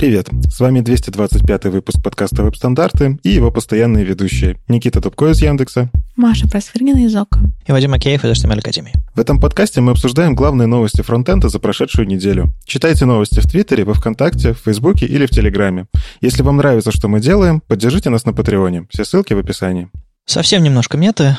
Привет! С вами 225 выпуск подкаста «Веб-стандарты» и его постоянные ведущие Никита Тупко из Яндекса, Маша Просвирнина из ОКО и Вадим Макеев из HTML Академии. В этом подкасте мы обсуждаем главные новости фронтенда за прошедшую неделю. Читайте новости в Твиттере, во Вконтакте, в Фейсбуке или в Телеграме. Если вам нравится, что мы делаем, поддержите нас на Патреоне. Все ссылки в описании. Совсем немножко меты,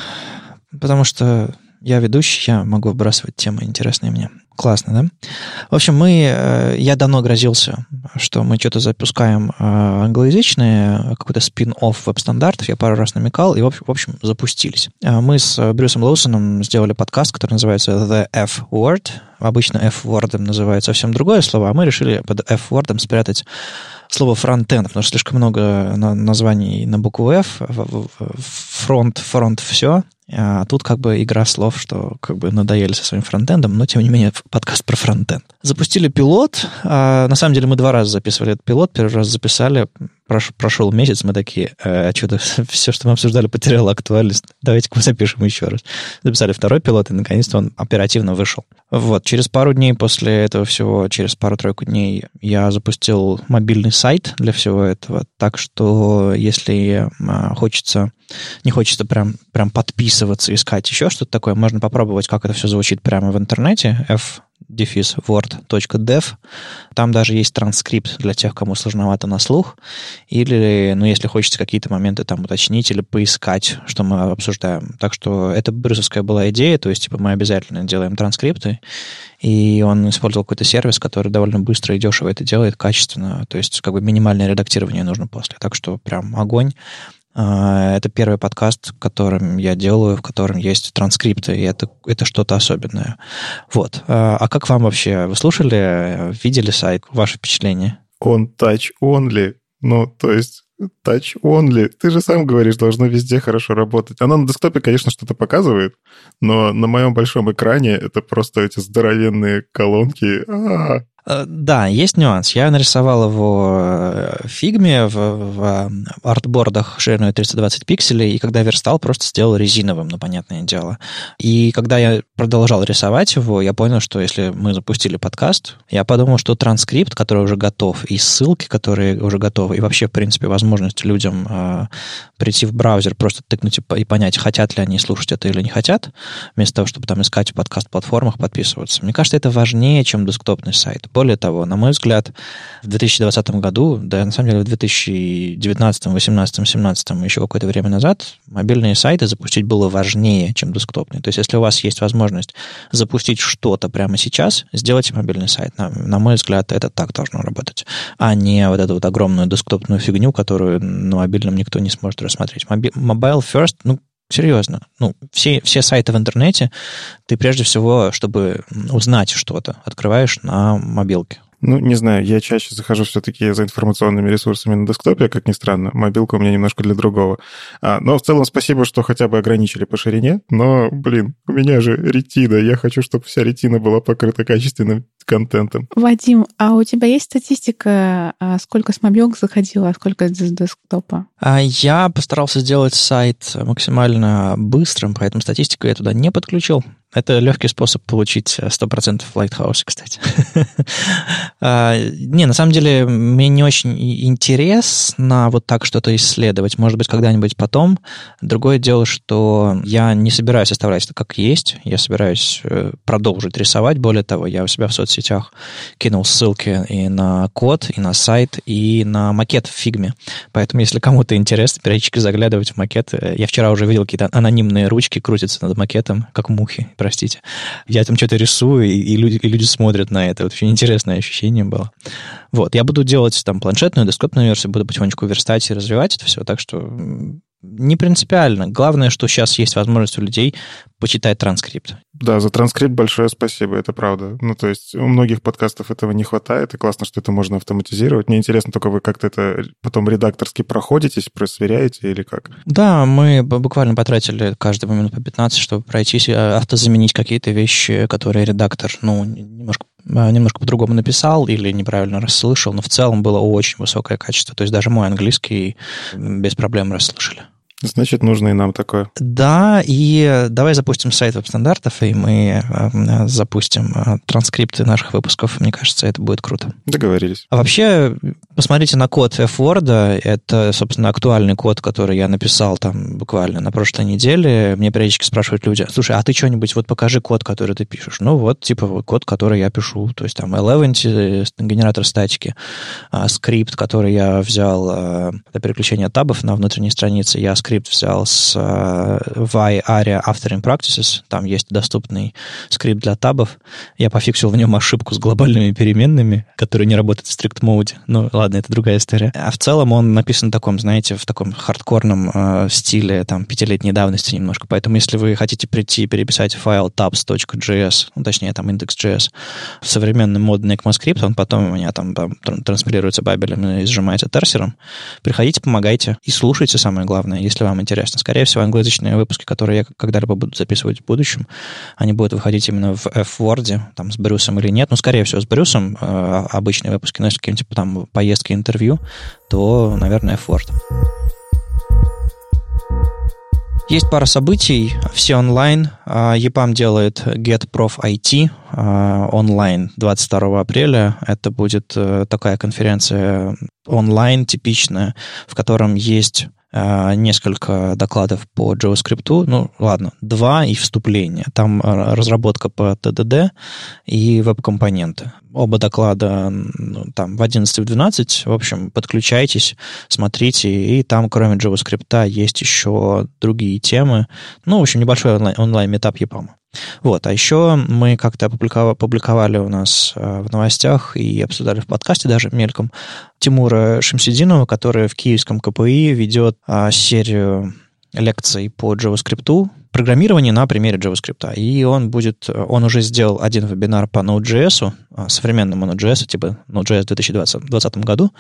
потому что я ведущий, я могу выбрасывать темы интересные мне. Классно, да? В общем, мы, э, я давно грозился, что мы что-то запускаем э, англоязычные, какой-то спин-офф веб-стандартов. Я пару раз намекал, и, в общем, запустились. Э, мы с Брюсом Лоусоном сделали подкаст, который называется The F-Word. Обычно F-word называют совсем другое слово, а мы решили под F-word спрятать слово фронтенд, потому что слишком много названий на букву F, фронт, фронт, все, а тут как бы игра слов, что как бы надоели со своим фронтендом, но тем не менее подкаст про фронтенд. Запустили пилот. А, на самом деле мы два раза записывали этот пилот. Первый раз записали, прош, прошел месяц, мы такие, э, что-то все, что мы обсуждали, потеряло актуальность. Давайте-ка мы запишем еще раз. Записали второй пилот, и наконец-то он оперативно вышел. Вот, через пару дней после этого всего, через пару-тройку дней, я запустил мобильный сайт для всего этого. Так что, если а, хочется, не хочется прям, прям подписываться, искать еще что-то такое, можно попробовать, как это все звучит прямо в интернете. F дефис word.dev. Там даже есть транскрипт для тех, кому сложновато на слух. Или, ну, если хочется какие-то моменты там уточнить или поискать, что мы обсуждаем. Так что это брюсовская была идея, то есть, типа, мы обязательно делаем транскрипты, и он использовал какой-то сервис, который довольно быстро и дешево это делает, качественно, то есть, как бы минимальное редактирование нужно после. Так что прям огонь. А, это первый подкаст, которым я делаю, в котором есть транскрипты, и это, это что-то особенное. Вот. А, а как вам вообще? Вы слушали, видели сайт? Ваши впечатления? Он touch only. Ну, то есть touch only. Ты же сам говоришь, должно везде хорошо работать. Она на десктопе, конечно, что-то показывает, но на моем большом экране это просто эти здоровенные колонки. А-а-а. Э, да, есть нюанс. Я нарисовал его в фигме, в, в артбордах шириной 320 пикселей, и когда верстал, просто сделал резиновым, ну, понятное дело. И когда я продолжал рисовать его, я понял, что если мы запустили подкаст, я подумал, что транскрипт, который уже готов, и ссылки, которые уже готовы, и вообще, в принципе, возможность людям э, прийти в браузер, просто тыкнуть и понять, хотят ли они слушать это или не хотят, вместо того, чтобы там искать в подкаст-платформах, подписываться. Мне кажется, это важнее, чем десктопный сайт. Более того, на мой взгляд, в 2020 году, да, на самом деле в 2019, 2018, 2017, еще какое-то время назад, мобильные сайты запустить было важнее, чем десктопные. То есть, если у вас есть возможность запустить что-то прямо сейчас, сделайте мобильный сайт. На, на мой взгляд, это так должно работать, а не вот эту вот огромную десктопную фигню, которую на мобильном никто не сможет рассмотреть. Mobile first, ну, Серьезно. Ну, все, все сайты в интернете ты прежде всего, чтобы узнать что-то, открываешь на мобилке. Ну, не знаю, я чаще захожу все-таки за информационными ресурсами на десктопе, как ни странно. Мобилка у меня немножко для другого. А, но в целом спасибо, что хотя бы ограничили по ширине. Но, блин, у меня же ретина. Я хочу, чтобы вся ретина была покрыта качественным контентом. Вадим, а у тебя есть статистика, а, сколько с мобилок заходило, а сколько с десктопа? А я постарался сделать сайт максимально быстрым, поэтому статистику я туда не подключил. Это легкий способ получить 100% в Lighthouse, кстати. А, не, на самом деле, мне не очень интересно вот так что-то исследовать. Может быть, когда-нибудь потом. Другое дело, что я не собираюсь оставлять это как есть. Я собираюсь э, продолжить рисовать. Более того, я у себя в соцсетях кинул ссылки и на код, и на сайт, и на макет в фигме. Поэтому, если кому-то интересно, периодически заглядывать в макет. Я вчера уже видел какие-то анонимные ручки крутятся над макетом, как мухи простите. Я там что-то рисую, и, и, люди, и люди смотрят на это. Очень интересное ощущение было. Вот, я буду делать там планшетную, десктопную версию, буду потихонечку верстать и развивать это все, так что не принципиально. Главное, что сейчас есть возможность у людей почитать транскрипт. Да, за транскрипт большое спасибо, это правда. Ну, то есть у многих подкастов этого не хватает, и классно, что это можно автоматизировать. Мне интересно, только вы как-то это потом редакторски проходитесь, просверяете или как? Да, мы буквально потратили каждую минут по 15, чтобы пройтись, э, автозаменить какие-то вещи, которые редактор, ну, немножко э, немножко по-другому написал или неправильно расслышал, но в целом было очень высокое качество. То есть даже мой английский без проблем расслышали. Значит, нужно и нам такое. Да, и давай запустим сайт веб-стандартов, и мы э, запустим э, транскрипты наших выпусков. Мне кажется, это будет круто. Договорились. А вообще, посмотрите на код F-Word. Это, собственно, актуальный код, который я написал там буквально на прошлой неделе. Мне периодически спрашивают люди, слушай, а ты что-нибудь, вот покажи код, который ты пишешь. Ну вот, типа, вот код, который я пишу. То есть там Eleven, э, генератор статики, скрипт, который я взял для переключения табов на внутренней странице. Я скрипт скрипт взял с э, ARIA Authoring Practices. Там есть доступный скрипт для табов. Я пофиксил в нем ошибку с глобальными переменными, которые не работают в strict mode. Ну, ладно, это другая история. А в целом он написан в таком, знаете, в таком хардкорном э, стиле, там, пятилетней давности немножко. Поэтому, если вы хотите прийти и переписать файл tabs.js, ну, точнее, там, index.js, в современный модный ECMAScript, он потом у меня там, там транспилируется бабелем и сжимается терсером, приходите, помогайте и слушайте, самое главное. Если если вам интересно. Скорее всего, англоязычные выпуски, которые я когда-либо буду записывать в будущем, они будут выходить именно в F-Word, там, с Брюсом или нет. Ну, скорее всего, с Брюсом э, обычные выпуски, но если какие-нибудь типа, там поездки, интервью, то, наверное, F-Word. Есть пара событий, все онлайн. EPAM делает GetProf IT онлайн 22 апреля. Это будет э, такая конференция онлайн типичная, в котором есть несколько докладов по JavaScript, ну, ладно, два и вступление. Там э, разработка по TDD и веб-компоненты. Оба доклада ну, там в 11 и в 12. В общем, подключайтесь, смотрите, и там, кроме JavaScript, есть еще другие темы. Ну, в общем, небольшой онлайн-метап EPAM. Вот, а еще мы как-то опубликовали у нас э, в новостях и обсуждали в подкасте даже мельком Тимура Шамсидинова, который в киевском КПИ ведет а, серию лекций по JavaScript, программирование на примере JavaScript. И он будет, он уже сделал один вебинар по Node.js, а, современному Node.js, типа Node.js в 2020, году.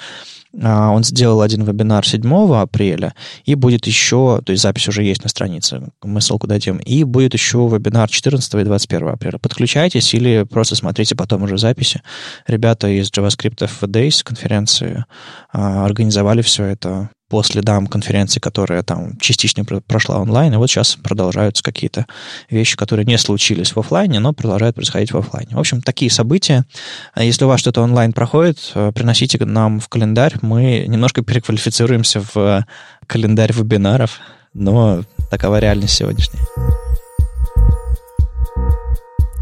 А, он сделал один вебинар 7 апреля, и будет еще, то есть запись уже есть на странице, мы ссылку дадим, и будет еще вебинар 14 и 21 апреля. Подключайтесь или просто смотрите потом уже записи. Ребята из JavaScript FV Days конференции а, организовали все это по следам конференции, которая там частично прошла онлайн, и вот сейчас продолжаются какие-то вещи, которые не случились в офлайне, но продолжают происходить в офлайне. В общем, такие события. А если у вас что-то онлайн проходит, э, приносите нам в календарь. Мы немножко переквалифицируемся в календарь вебинаров, но такова реальность сегодняшняя.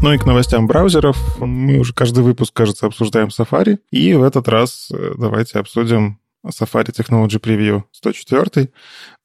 Ну и к новостям браузеров. Мы уже каждый выпуск, кажется, обсуждаем Safari. И в этот раз э, давайте обсудим Safari Technology Preview 104.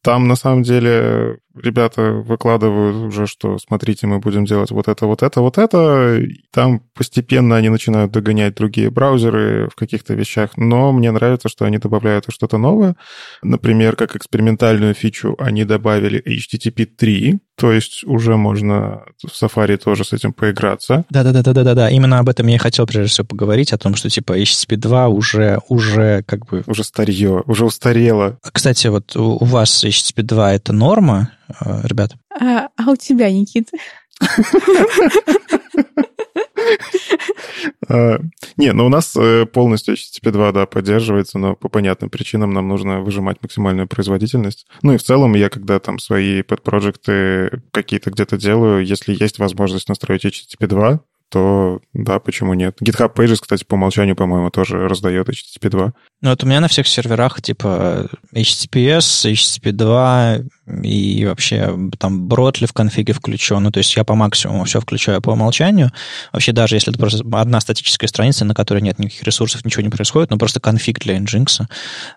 Там, на самом деле, ребята выкладывают уже, что смотрите, мы будем делать вот это, вот это, вот это. Там постепенно они начинают догонять другие браузеры в каких-то вещах, но мне нравится, что они добавляют что-то новое. Например, как экспериментальную фичу они добавили HTTP 3, то есть уже можно в Safari тоже с этим поиграться. Да-да-да-да-да-да. Именно об этом я и хотел прежде всего поговорить, о том, что типа HTTP 2 уже, уже как бы... Уже старье, уже устарело. Кстати, вот у вас HTTP 2 это норма, ребят? А, а у тебя, Никита? А, не, ну у нас э, полностью HTTP 2, да, поддерживается, но по понятным причинам нам нужно выжимать максимальную производительность. Ну и в целом я, когда там свои подпроекты какие-то где-то делаю, если есть возможность настроить HTTP 2, то да, почему нет. GitHub Pages, кстати, по умолчанию, по-моему, тоже раздает HTTP 2. Ну, вот у меня на всех серверах типа HTTPS, HTTP 2 и вообще там Бротли в конфиге включен. Ну, то есть я по максимуму все включаю по умолчанию. Вообще даже если это просто одна статическая страница, на которой нет никаких ресурсов, ничего не происходит, но просто конфиг для Nginx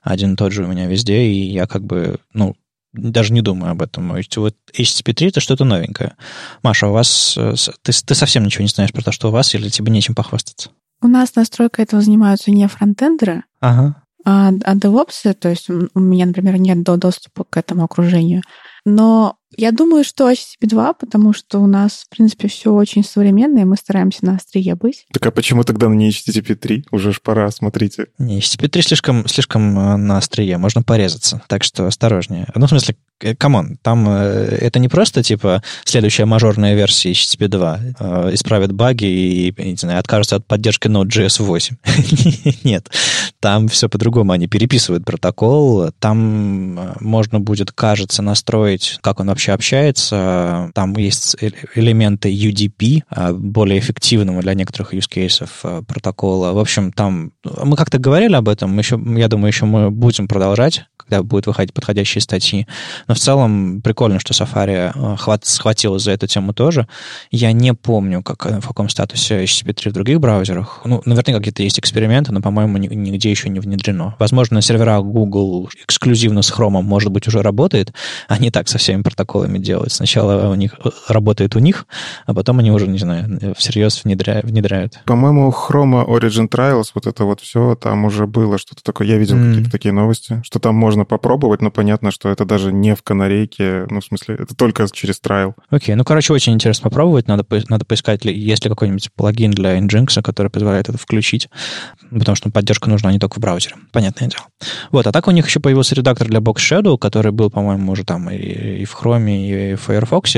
один и тот же у меня везде, и я как бы, ну, даже не думаю об этом. Вот HTTP3 это что-то новенькое. Маша, у вас э, ты, ты совсем ничего не знаешь про то, что у вас, или тебе нечем похвастаться? У нас настройкой этого занимаются не фронтендеры, ага. а, а DevOps, то есть у меня, например, нет до доступа к этому окружению. Но Я думаю, что HTTP 2, потому что у нас, в принципе, все очень современное, мы стараемся на острие быть. Так а почему тогда не HTTP 3? Уже ж пора, смотрите. Не, HTTP 3 слишком, слишком э, на острие, можно порезаться, так что осторожнее. Ну, в смысле, Э, come on, там э, это не просто, типа, следующая мажорная версия HTTP 2 э, исправит баги и, не знаю, откажется от поддержки Node.js 8. Нет, там все по-другому. Они переписывают протокол, там можно будет, кажется, настроить, как он вообще общается. Там есть элементы UDP, более эффективного для некоторых use cases протокола. В общем, там мы как-то говорили об этом, еще, я думаю, еще мы будем продолжать когда будут выходить подходящие статьи. Но в целом прикольно, что Safari э, хват, схватилась за эту тему тоже. Я не помню, как, э, в каком статусе HTTP3 в других браузерах. Ну, наверняка какие-то есть эксперименты, но, по-моему, нигде еще не внедрено. Возможно, на серверах Google эксклюзивно с Chrome, может быть, уже работает. Они так со всеми протоколами делают. Сначала у них работает у них, а потом они уже, не знаю, всерьез внедряют. внедряют. По-моему, Chrome Origin Trials, вот это вот все, там уже было что-то такое. Я видел mm. какие-то такие новости, что там можно можно попробовать, но понятно, что это даже не в канарейке, ну, в смысле, это только через трайл. Окей, okay. ну, короче, очень интересно попробовать, надо, надо поискать, есть ли какой-нибудь плагин для Nginx, который позволяет это включить, потому что поддержка нужна не только в браузере, понятное дело. Вот, а так у них еще появился редактор для Box Shadow, который был, по-моему, уже там и, и в Chrome, и в Firefox,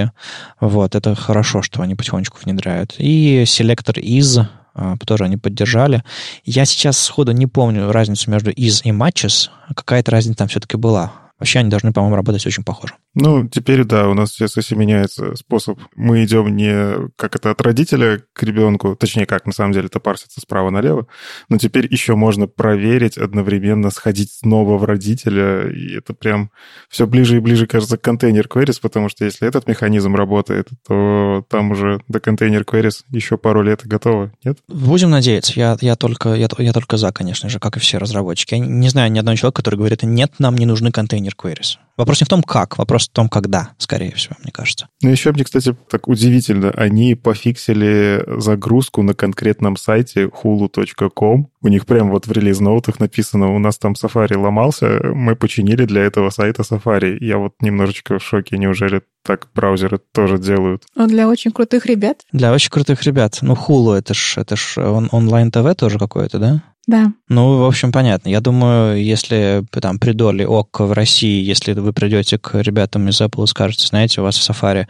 вот, это хорошо, что они потихонечку внедряют. И селектор из а, тоже они поддержали. Я сейчас сходу не помню разницу между is и matches. Какая-то разница там все-таки была. Вообще они должны, по-моему, работать очень похоже. Ну, теперь, да, у нас сейчас если меняется способ. Мы идем не как это от родителя к ребенку, точнее, как на самом деле это парсится справа налево, но теперь еще можно проверить одновременно, сходить снова в родителя, и это прям все ближе и ближе, кажется, к контейнер queries, потому что если этот механизм работает, то там уже до контейнер queries еще пару лет и готово, нет? Будем надеяться. Я, я, только, я, я только за, конечно же, как и все разработчики. Я не знаю ни одного человека, который говорит, нет, нам не нужны контейнер queries. Вопрос не в том, как, вопрос в том, когда, скорее всего, мне кажется. Ну, еще мне, кстати, так удивительно, они пофиксили загрузку на конкретном сайте hulu.com. У них прям вот в релиз-ноутах написано, у нас там Safari ломался, мы починили для этого сайта Safari. Я вот немножечко в шоке, неужели так браузеры тоже делают? Ну, для очень крутых ребят. Для очень крутых ребят. Ну, Hulu это ж, это ж он, онлайн-ТВ тоже какое-то, да? Да. Ну, в общем, понятно. Я думаю, если там при доле ОК в России, если вы придете к ребятам из Apple и скажете, знаете, у вас в Safari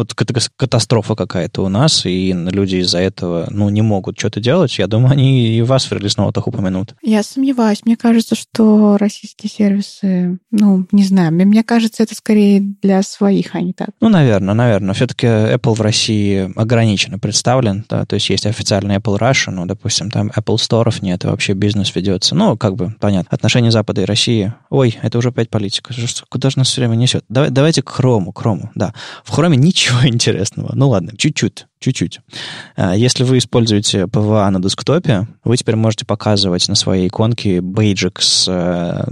вот катастрофа какая-то у нас, и люди из-за этого, ну, не могут что-то делать, я думаю, они и вас в релиз-ноутах упомянут. Я сомневаюсь. Мне кажется, что российские сервисы, ну, не знаю, мне кажется, это скорее для своих, а не так. Ну, наверное, наверное. Все-таки Apple в России ограниченно представлен, да, то есть есть официальный Apple Russia, но, допустим, там Apple Store нет, вообще бизнес ведется. Ну, как бы, понятно. Отношения Запада и России. Ой, это уже опять политика. Куда же нас все время несет? Давай, давайте к хрому, хрому, да. В хроме ничего интересного. Ну ладно, чуть-чуть чуть-чуть. А, если вы используете PVA на десктопе, вы теперь можете показывать на своей иконке бейджик с э,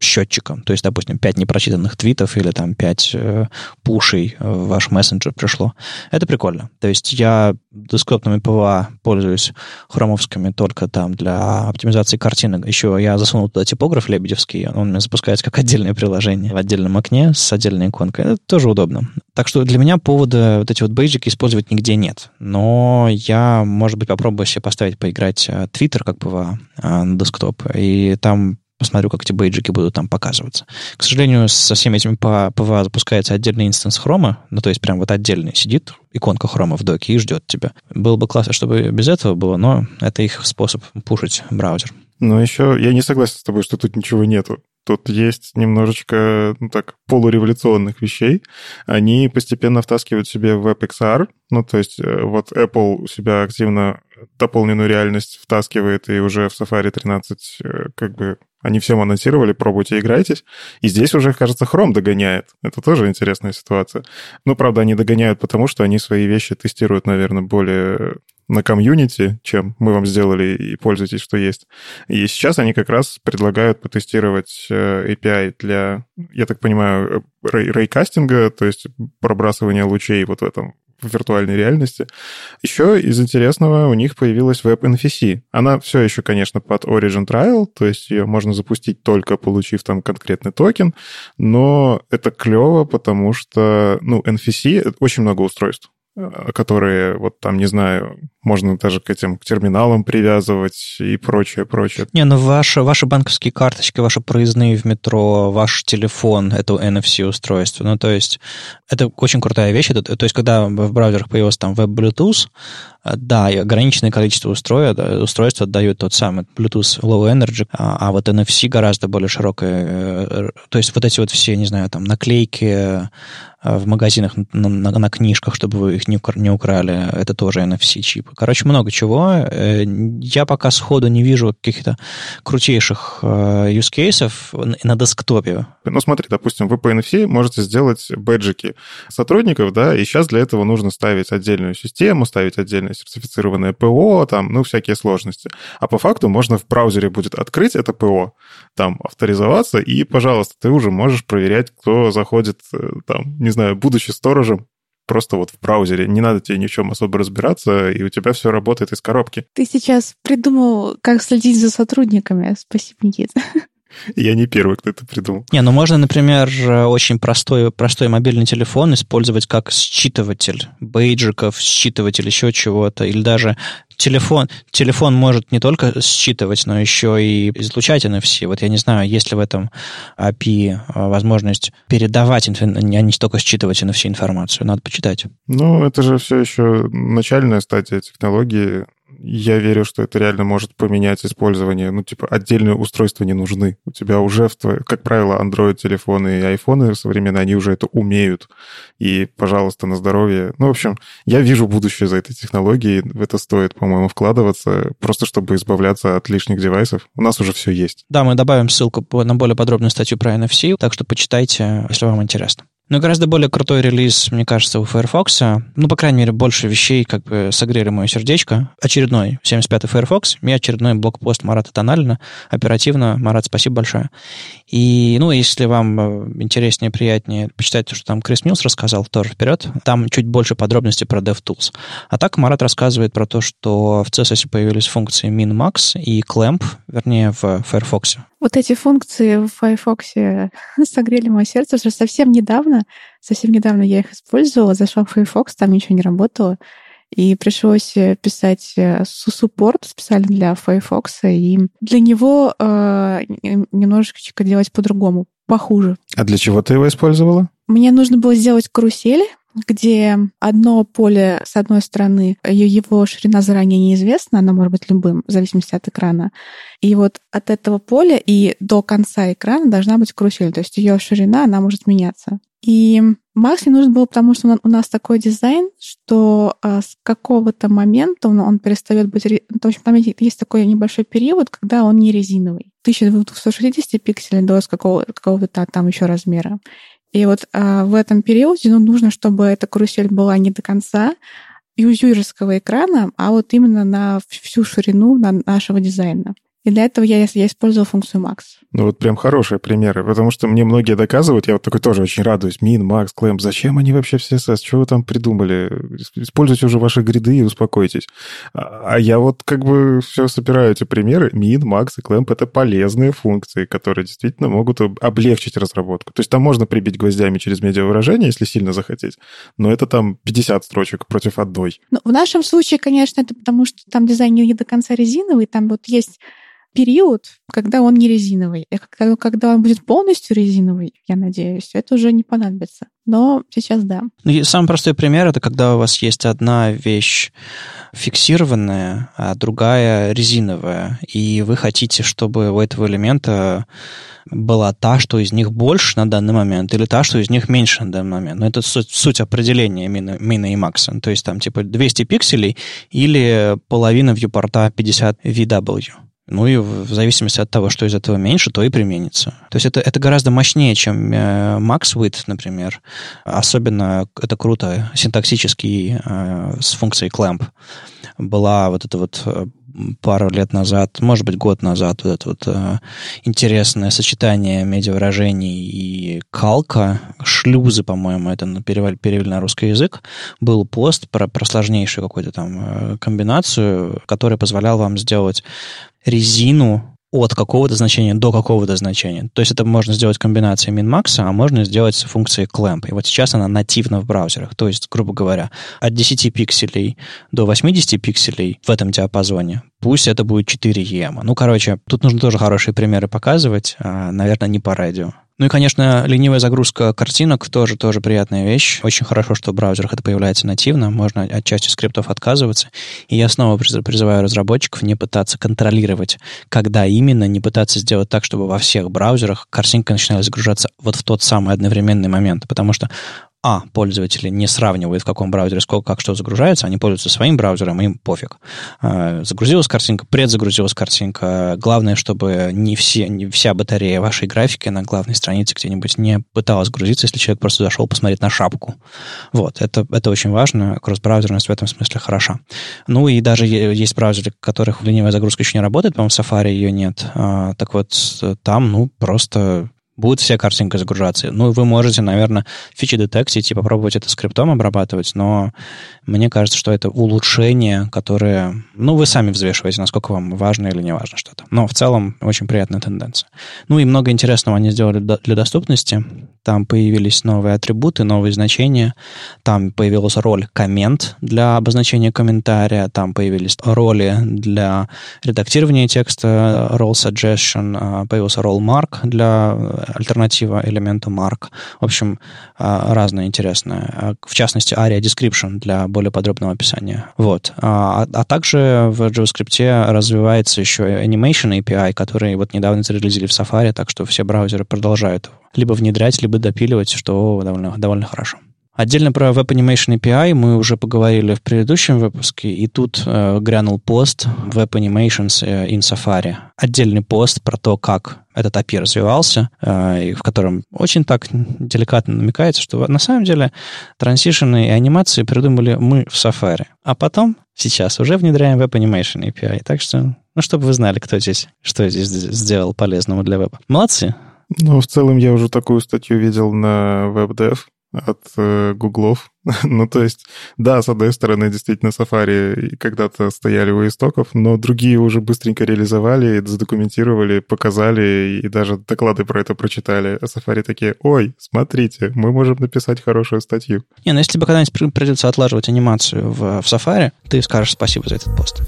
счетчиком. То есть, допустим, 5 непрочитанных твитов или там 5 э, пушей в ваш мессенджер пришло. Это прикольно. То есть я десктопными PVA пользуюсь хромовскими только там для оптимизации картинок. Еще я засунул туда типограф лебедевский, он у меня запускается как отдельное приложение в отдельном окне с отдельной иконкой. Это тоже удобно. Так что для меня повода вот эти вот бейджики использовать нигде нет. Но я, может быть, попробую себе поставить, поиграть э, Twitter как бы на десктоп, и там посмотрю, как эти бейджики будут там показываться. К сожалению, со всеми этими PWA запускается отдельный инстанс хрома, ну, то есть прям вот отдельный сидит иконка хрома в доке и ждет тебя. Было бы классно, чтобы без этого было, но это их способ пушить браузер. Но еще я не согласен с тобой, что тут ничего нету. Тут есть немножечко, ну так, полуреволюционных вещей. Они постепенно втаскивают себе в WebXR. Ну, то есть э, вот Apple у себя активно дополненную реальность втаскивает, и уже в Safari 13 э, как бы они всем анонсировали, пробуйте, играйтесь. И здесь уже, кажется, Chrome догоняет. Это тоже интересная ситуация. Ну, правда, они догоняют, потому что они свои вещи тестируют, наверное, более на комьюнити, чем мы вам сделали и пользуйтесь, что есть. И сейчас они как раз предлагают потестировать э, API для, я так понимаю, рейкастинга, то есть пробрасывания лучей вот в этом в виртуальной реальности. Еще из интересного у них появилась WebNFC. Она все еще, конечно, под Origin Trial, то есть ее можно запустить только получив там конкретный токен, но это клево, потому что, ну, NFC — очень много устройств. Э, которые вот там, не знаю, можно даже к этим к терминалам привязывать и прочее, прочее. Не, ну ваши, ваши банковские карточки, ваши проездные в метро, ваш телефон — это NFC-устройство. Ну, то есть это очень крутая вещь. Это, то есть когда в браузерах появился там Web Bluetooth, э, да, и ограниченное количество устройств, устройств отдают тот самый Bluetooth Low Energy, а, а вот NFC гораздо более широкое. Э, то есть вот эти вот все, не знаю, там наклейки, в магазинах на, на, на книжках, чтобы вы их не, не украли. Это тоже NFC-чипы. Короче, много чего. Э, я пока сходу не вижу каких-то крутейших э, use cases на десктопе. Ну, смотри, допустим, вы по NFC можете сделать бэджики сотрудников, да, и сейчас для этого нужно ставить отдельную систему, ставить отдельное сертифицированное ПО, там, ну, всякие сложности. А по факту можно в браузере будет открыть это ПО, там, авторизоваться, и, пожалуйста, ты уже можешь проверять, кто заходит, э, там, не знаю, будучи сторожем, просто вот в браузере. Не надо тебе ни в чем особо разбираться, и у тебя все работает из коробки. Ты сейчас придумал, как следить за сотрудниками. Спасибо, Никита. Я не первый, кто это придумал. Не, ну можно, например, очень простой, простой мобильный телефон использовать как считыватель бейджиков, считыватель еще чего-то, или даже телефон, телефон может не только считывать, но еще и излучать NFC. Вот я не знаю, есть ли в этом API а, возможность передавать, а не только считывать NFC информацию. Надо почитать. Ну, это же все еще начальная стадия технологии я верю, что это реально может поменять использование. Ну, типа, отдельные устройства не нужны. У тебя уже, в твои, как правило, Android-телефоны и айфоны современные, они уже это умеют. И, пожалуйста, на здоровье. Ну, в общем, я вижу будущее за этой технологией. В это стоит, по-моему, вкладываться, просто чтобы избавляться от лишних девайсов. У нас уже все есть. Да, мы добавим ссылку на более подробную статью про NFC, так что почитайте, если вам интересно. Но гораздо более крутой релиз, мне кажется, у Firefox. Ну, по крайней мере, больше вещей как бы согрели мое сердечко. Очередной 75-й Firefox и очередной блокпост Марата Тональна. Оперативно. Марат, спасибо большое. И, ну, если вам э, интереснее, приятнее почитать то, что там Крис Милс рассказал, тоже вперед. Там чуть больше подробностей про DevTools. А так Марат рассказывает про то, что в CSS появились функции min-max и clamp, вернее, в Firefox. Вот эти функции в Firefox согрели мое сердце, что совсем недавно, совсем недавно я их использовала, зашла в Firefox, там ничего не работало, и пришлось писать э, суппорт специально для Firefox, и для него э, немножечко делать по-другому, похуже. А для чего ты его использовала? Мне нужно было сделать карусель, где одно поле, с одной стороны, его ширина заранее неизвестна, она может быть любым, в зависимости от экрана. И вот от этого поля и до конца экрана должна быть карусель, то есть ее ширина, она может меняться. И Макс не нужен был, потому что у нас такой дизайн, что а, с какого-то момента он, перестает быть... В общем, там есть такой небольшой период, когда он не резиновый. 1260 пикселей до какого-то какого там еще размера. И вот а, в этом периоде ну, нужно, чтобы эта карусель была не до конца юзерского экрана, а вот именно на всю ширину нашего дизайна. И для этого я, я использовал функцию Max. Ну вот прям хорошие примеры, потому что мне многие доказывают, я вот такой тоже очень радуюсь, Min, Max, Clamp, зачем они вообще все CSS, что вы там придумали? Используйте уже ваши гриды и успокойтесь. А, а я вот как бы все собираю эти примеры. Min, Max и Clamp — это полезные функции, которые действительно могут облегчить разработку. То есть там можно прибить гвоздями через медиавыражение, если сильно захотеть, но это там 50 строчек против одной. Ну, в нашем случае, конечно, это потому, что там дизайн не до конца резиновый, там вот есть период, когда он не резиновый. И когда, он будет полностью резиновый, я надеюсь, это уже не понадобится. Но сейчас да. Ну, самый простой пример это когда у вас есть одна вещь фиксированная, а другая резиновая, и вы хотите, чтобы у этого элемента была та, что из них больше на данный момент, или та, что из них меньше на данный момент. Но это суть, суть определения мина, мина и макса. То есть там типа 200 пикселей или половина вьюпорта 50 VW. Ну и в зависимости от того, что из этого меньше, то и применится. То есть это, это гораздо мощнее, чем э, MaxWidth, например. Особенно это круто синтаксически э, с функцией clamp. Была вот эта вот э, пару лет назад, может быть, год назад, вот это вот э, интересное сочетание медиавыражений и калка, шлюзы, по-моему, это перевели, перевели на русский язык, был пост про, про сложнейшую какую-то там э, комбинацию, которая позволяла вам сделать резину от какого-то значения до какого-то значения. То есть это можно сделать комбинацией min-max, а можно сделать с функцией clamp. И вот сейчас она нативна в браузерах. То есть, грубо говоря, от 10 пикселей до 80 пикселей в этом диапазоне. Пусть это будет 4 EM. Ну, короче, тут нужно тоже хорошие примеры показывать, а, наверное, не по радио. Ну и, конечно, ленивая загрузка картинок тоже, тоже приятная вещь. Очень хорошо, что в браузерах это появляется нативно. Можно от части скриптов отказываться. И я снова призываю разработчиков не пытаться контролировать, когда именно, не пытаться сделать так, чтобы во всех браузерах картинка начинала загружаться вот в тот самый одновременный момент. Потому что а, пользователи не сравнивают, в каком браузере сколько, как что загружается, они пользуются своим браузером, им пофиг. А, загрузилась картинка, предзагрузилась картинка. Главное, чтобы не, все, не вся батарея вашей графики на главной странице где-нибудь не пыталась грузиться, если человек просто зашел посмотреть на шапку. Вот, это, это очень важно. Кросс-браузерность в этом смысле хороша. Ну и даже есть браузеры, в которых ленивая загрузка еще не работает, по-моему, в Safari ее нет. А, так вот, там, ну, просто будет вся картинка загружаться. Ну, вы можете, наверное, фичи детектить и попробовать это скриптом обрабатывать, но мне кажется, что это улучшение, которое, ну, вы сами взвешиваете, насколько вам важно или не важно что-то. Но в целом очень приятная тенденция. Ну и много интересного они сделали для доступности. Там появились новые атрибуты, новые значения. Там появилась роль коммент для обозначения комментария. Там появились роли для редактирования текста, role suggestion. А, появился role mark для альтернатива элементу mark. В общем, разное интересное. В частности, ARIA Description для более подробного описания. Вот. А, а также в JavaScript развивается еще Animation API, который вот недавно зарелизили в Safari, так что все браузеры продолжают либо внедрять, либо допиливать, что довольно, довольно хорошо. Отдельно про Web Animation API мы уже поговорили в предыдущем выпуске, и тут э, грянул пост Web Animations э, in Safari. Отдельный пост про то, как этот API развивался, э, в котором очень так деликатно намекается, что на самом деле трансишены и анимации придумали мы в Safari. А потом, сейчас, уже внедряем Web Animation API. Так что, ну, чтобы вы знали, кто здесь, что здесь сделал полезного для веба. Молодцы. Ну, в целом, я уже такую статью видел на WebDev, от э, гуглов. ну, то есть, да, с одной стороны, действительно, Safari когда-то стояли у истоков, но другие уже быстренько реализовали, задокументировали, показали и даже доклады про это прочитали. А Safari такие, ой, смотрите, мы можем написать хорошую статью. Не, ну если бы когда-нибудь придется отлаживать анимацию в, в Safari, ты скажешь спасибо за этот пост.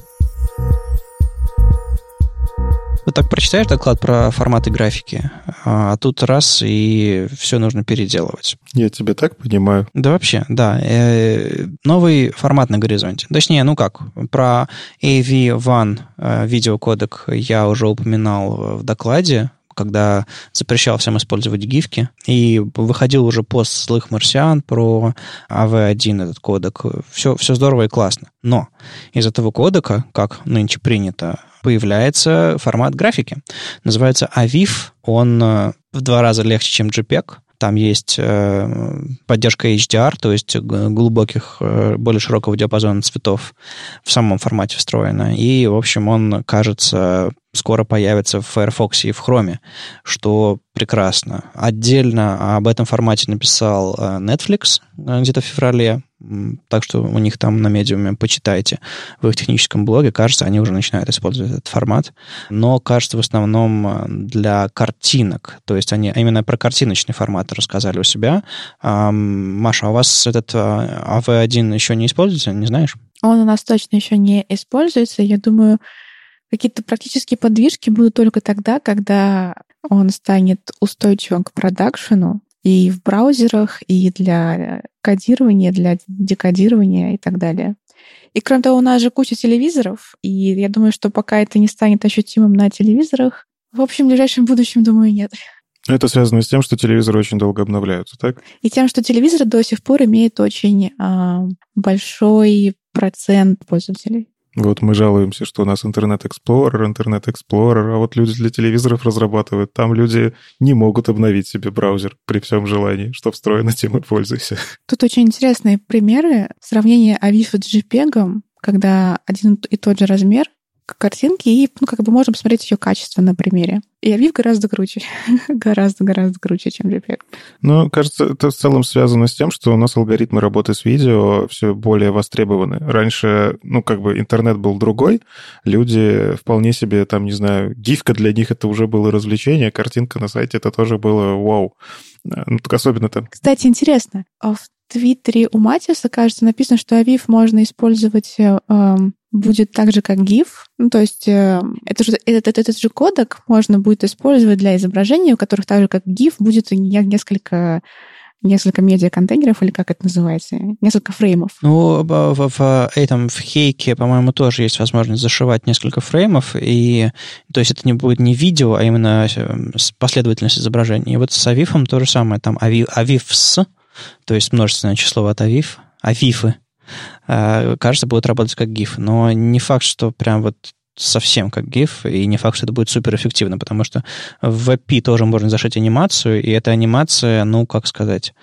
Вот так прочитаешь доклад про форматы графики, а тут раз, и все нужно переделывать. Я тебя так понимаю. Да вообще, да. Э, новый формат на горизонте. Точнее, ну как, про AV1 э, видеокодек я уже упоминал в докладе, когда запрещал всем использовать гифки. И выходил уже пост злых марсиан про AV1 этот кодек. Все, все здорово и классно. Но из этого кодека, как нынче принято, появляется формат графики. Называется AVIF. Он э, в два раза легче, чем JPEG. Там есть э, поддержка HDR, то есть глубоких, э, более широкого диапазона цветов в самом формате встроена. И, в общем, он, кажется, скоро появится в Firefox и в Chrome, что прекрасно. Отдельно об этом формате написал э, Netflix э, где-то в феврале, так что у них там на медиуме почитайте. В их техническом блоге, кажется, они уже начинают использовать этот формат. Но, кажется, в основном э, для картинок. То есть они именно про картиночный формат рассказали у себя. Маша, а у вас этот AV1 еще не используется, не знаешь? Он у нас точно еще не используется. Я думаю, Какие-то практические подвижки будут только тогда, когда он станет устойчивым к продакшену и в браузерах, и для кодирования, для декодирования и так далее. И кроме того, у нас же куча телевизоров, и я думаю, что пока это не станет ощутимым на телевизорах, в общем, в ближайшем будущем, думаю, нет. Это связано с тем, что телевизоры очень долго обновляются, так? И тем, что телевизоры до сих пор имеют очень э, большой процент пользователей. Вот мы жалуемся, что у нас Internet Explorer, а вот люди для телевизоров разрабатывают. Там люди не могут обновить себе браузер при всем желании. Что встроено, тем и пользуйся. Тут очень интересные примеры. Сравнение AVIF с JPEG, когда один и тот же размер, картинки, и ну, как бы можем посмотреть ее качество на примере. И Aviv гораздо круче. Гораздо-гораздо круче, чем JPEG. Ну, кажется, это в целом связано с тем, что у нас алгоритмы работы с видео все более востребованы. Раньше, ну, как бы интернет был другой, люди вполне себе, там, не знаю, гифка для них это уже было развлечение, картинка на сайте это тоже было вау. Ну, так особенно там. Кстати, интересно, а в Твиттере у Матиаса, кажется, написано, что Авив можно использовать э, эм, будет так же, как GIF. Ну, то есть э, это же, этот, этот, этот же кодек можно будет использовать для изображений, у которых так же, как GIF, будет несколько несколько медиа-контейнеров, или как это называется, несколько фреймов. Ну, в, в, в этом, в хейке, по-моему, тоже есть возможность зашивать несколько фреймов, и то есть это не будет не видео, а именно э, последовательность изображений. И вот с Авифом то же самое, там ави, Авивс, то есть множественное число от Авив, Авифы, э, кажется, будет работать как GIF. Но не факт, что прям вот совсем как GIF, и не факт, что это будет суперэффективно, потому что в API тоже можно зашить анимацию, и эта анимация, ну, как сказать,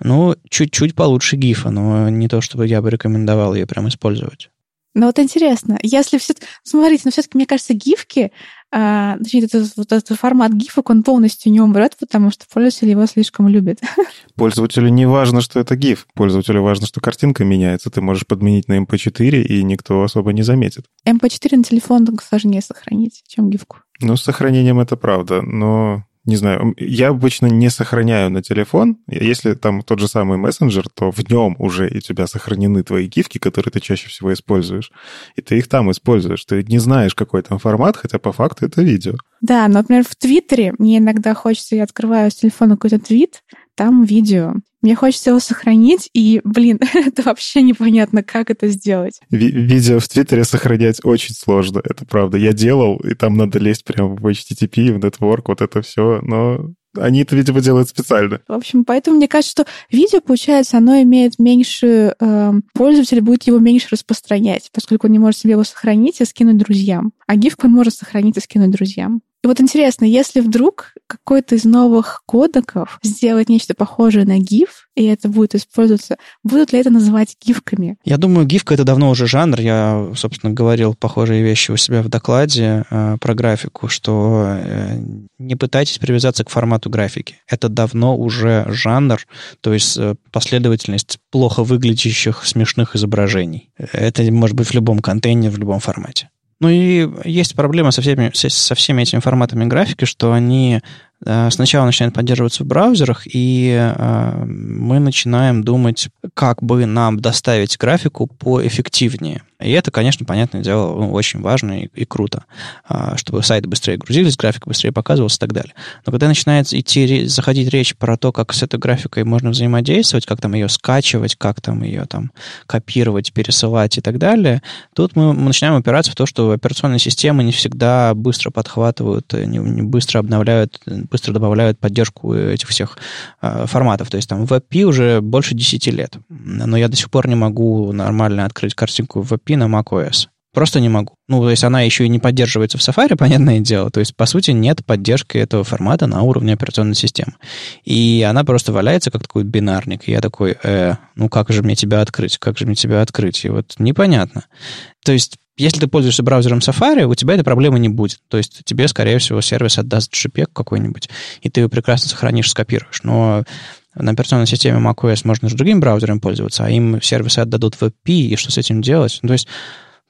ну, чуть-чуть получше GIF, но не то, чтобы я бы рекомендовал ее прям использовать. Ну вот интересно, если все... Смотрите, но все-таки, мне кажется, гифки, а, точнее, этот, вот этот формат гифок, он полностью не умрет, потому что пользователи его слишком любят. Пользователю не важно, что это гиф. Пользователю важно, что картинка меняется. Ты можешь подменить на MP4, и никто особо не заметит. MP4 на телефон сложнее сохранить, чем гифку. Ну, с сохранением это правда, но не знаю, я обычно не сохраняю на телефон. Если там тот же самый мессенджер, то в нем уже у тебя сохранены твои гифки, которые ты чаще всего используешь. И ты их там используешь. Ты не знаешь, какой там формат, хотя по факту это видео. Да, но, например, в Твиттере мне иногда хочется, я открываю с телефона какой-то твит, там видео. Мне хочется его сохранить, и, блин, это вообще непонятно, как это сделать. Ви- видео в Твиттере сохранять очень сложно, это правда. Я делал, и там надо лезть прямо в HTTP, в Network, вот это все, но они это, видимо, делают специально. В общем, поэтому мне кажется, что видео, получается, оно имеет меньше... Э, пользователь будет его меньше распространять, поскольку он не может себе его сохранить и скинуть друзьям. А гифку он может сохранить и скинуть друзьям. И вот интересно, если вдруг какой-то из новых кодеков сделать нечто похожее на GIF, и это будет использоваться, будут ли это называть гифками? Я думаю, гифка — это давно уже жанр. Я, собственно, говорил похожие вещи у себя в докладе э, про графику, что э, не пытайтесь привязаться к формату графики. Это давно уже жанр, то есть э, последовательность плохо выглядящих смешных изображений. Это может быть в любом контейнере, в любом формате. Ну и есть проблема со всеми, со всеми этими форматами графики, что они сначала начинает поддерживаться в браузерах, и э, мы начинаем думать, как бы нам доставить графику поэффективнее. И это, конечно, понятное дело, ну, очень важно и, и круто, э, чтобы сайты быстрее грузились, графика быстрее показывалась и так далее. Но когда начинает идти, заходить речь про то, как с этой графикой можно взаимодействовать, как там ее скачивать, как там ее там копировать, пересылать и так далее, тут мы, мы начинаем опираться в то, что операционные системы не всегда быстро подхватывают, не, не быстро обновляют быстро добавляют поддержку этих всех э, форматов. То есть там WebP уже больше 10 лет. Но я до сих пор не могу нормально открыть картинку WebP на macOS. Просто не могу. Ну, то есть она еще и не поддерживается в Safari, понятное дело. То есть, по сути, нет поддержки этого формата на уровне операционной системы. И она просто валяется как такой бинарник. И я такой, э, ну как же мне тебя открыть? Как же мне тебя открыть? И вот непонятно. То есть если ты пользуешься браузером Safari, у тебя этой проблемы не будет. То есть тебе, скорее всего, сервис отдаст JPEG какой-нибудь, и ты его прекрасно сохранишь, скопируешь. Но на операционной системе macOS можно же другим браузером пользоваться, а им сервисы отдадут API, и что с этим делать? Ну, то есть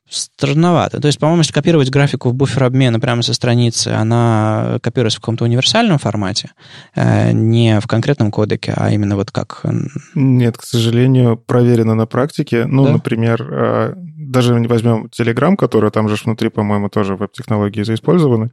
странновато. То есть, по-моему, если копировать графику в буфер обмена прямо со страницы, она копируется в каком-то универсальном формате, э, не в конкретном кодеке, а именно вот как... Нет, к сожалению, проверено на практике. Ну, да? например, э, даже возьмем Telegram, который там же внутри, по-моему, тоже веб-технологии заиспользованы,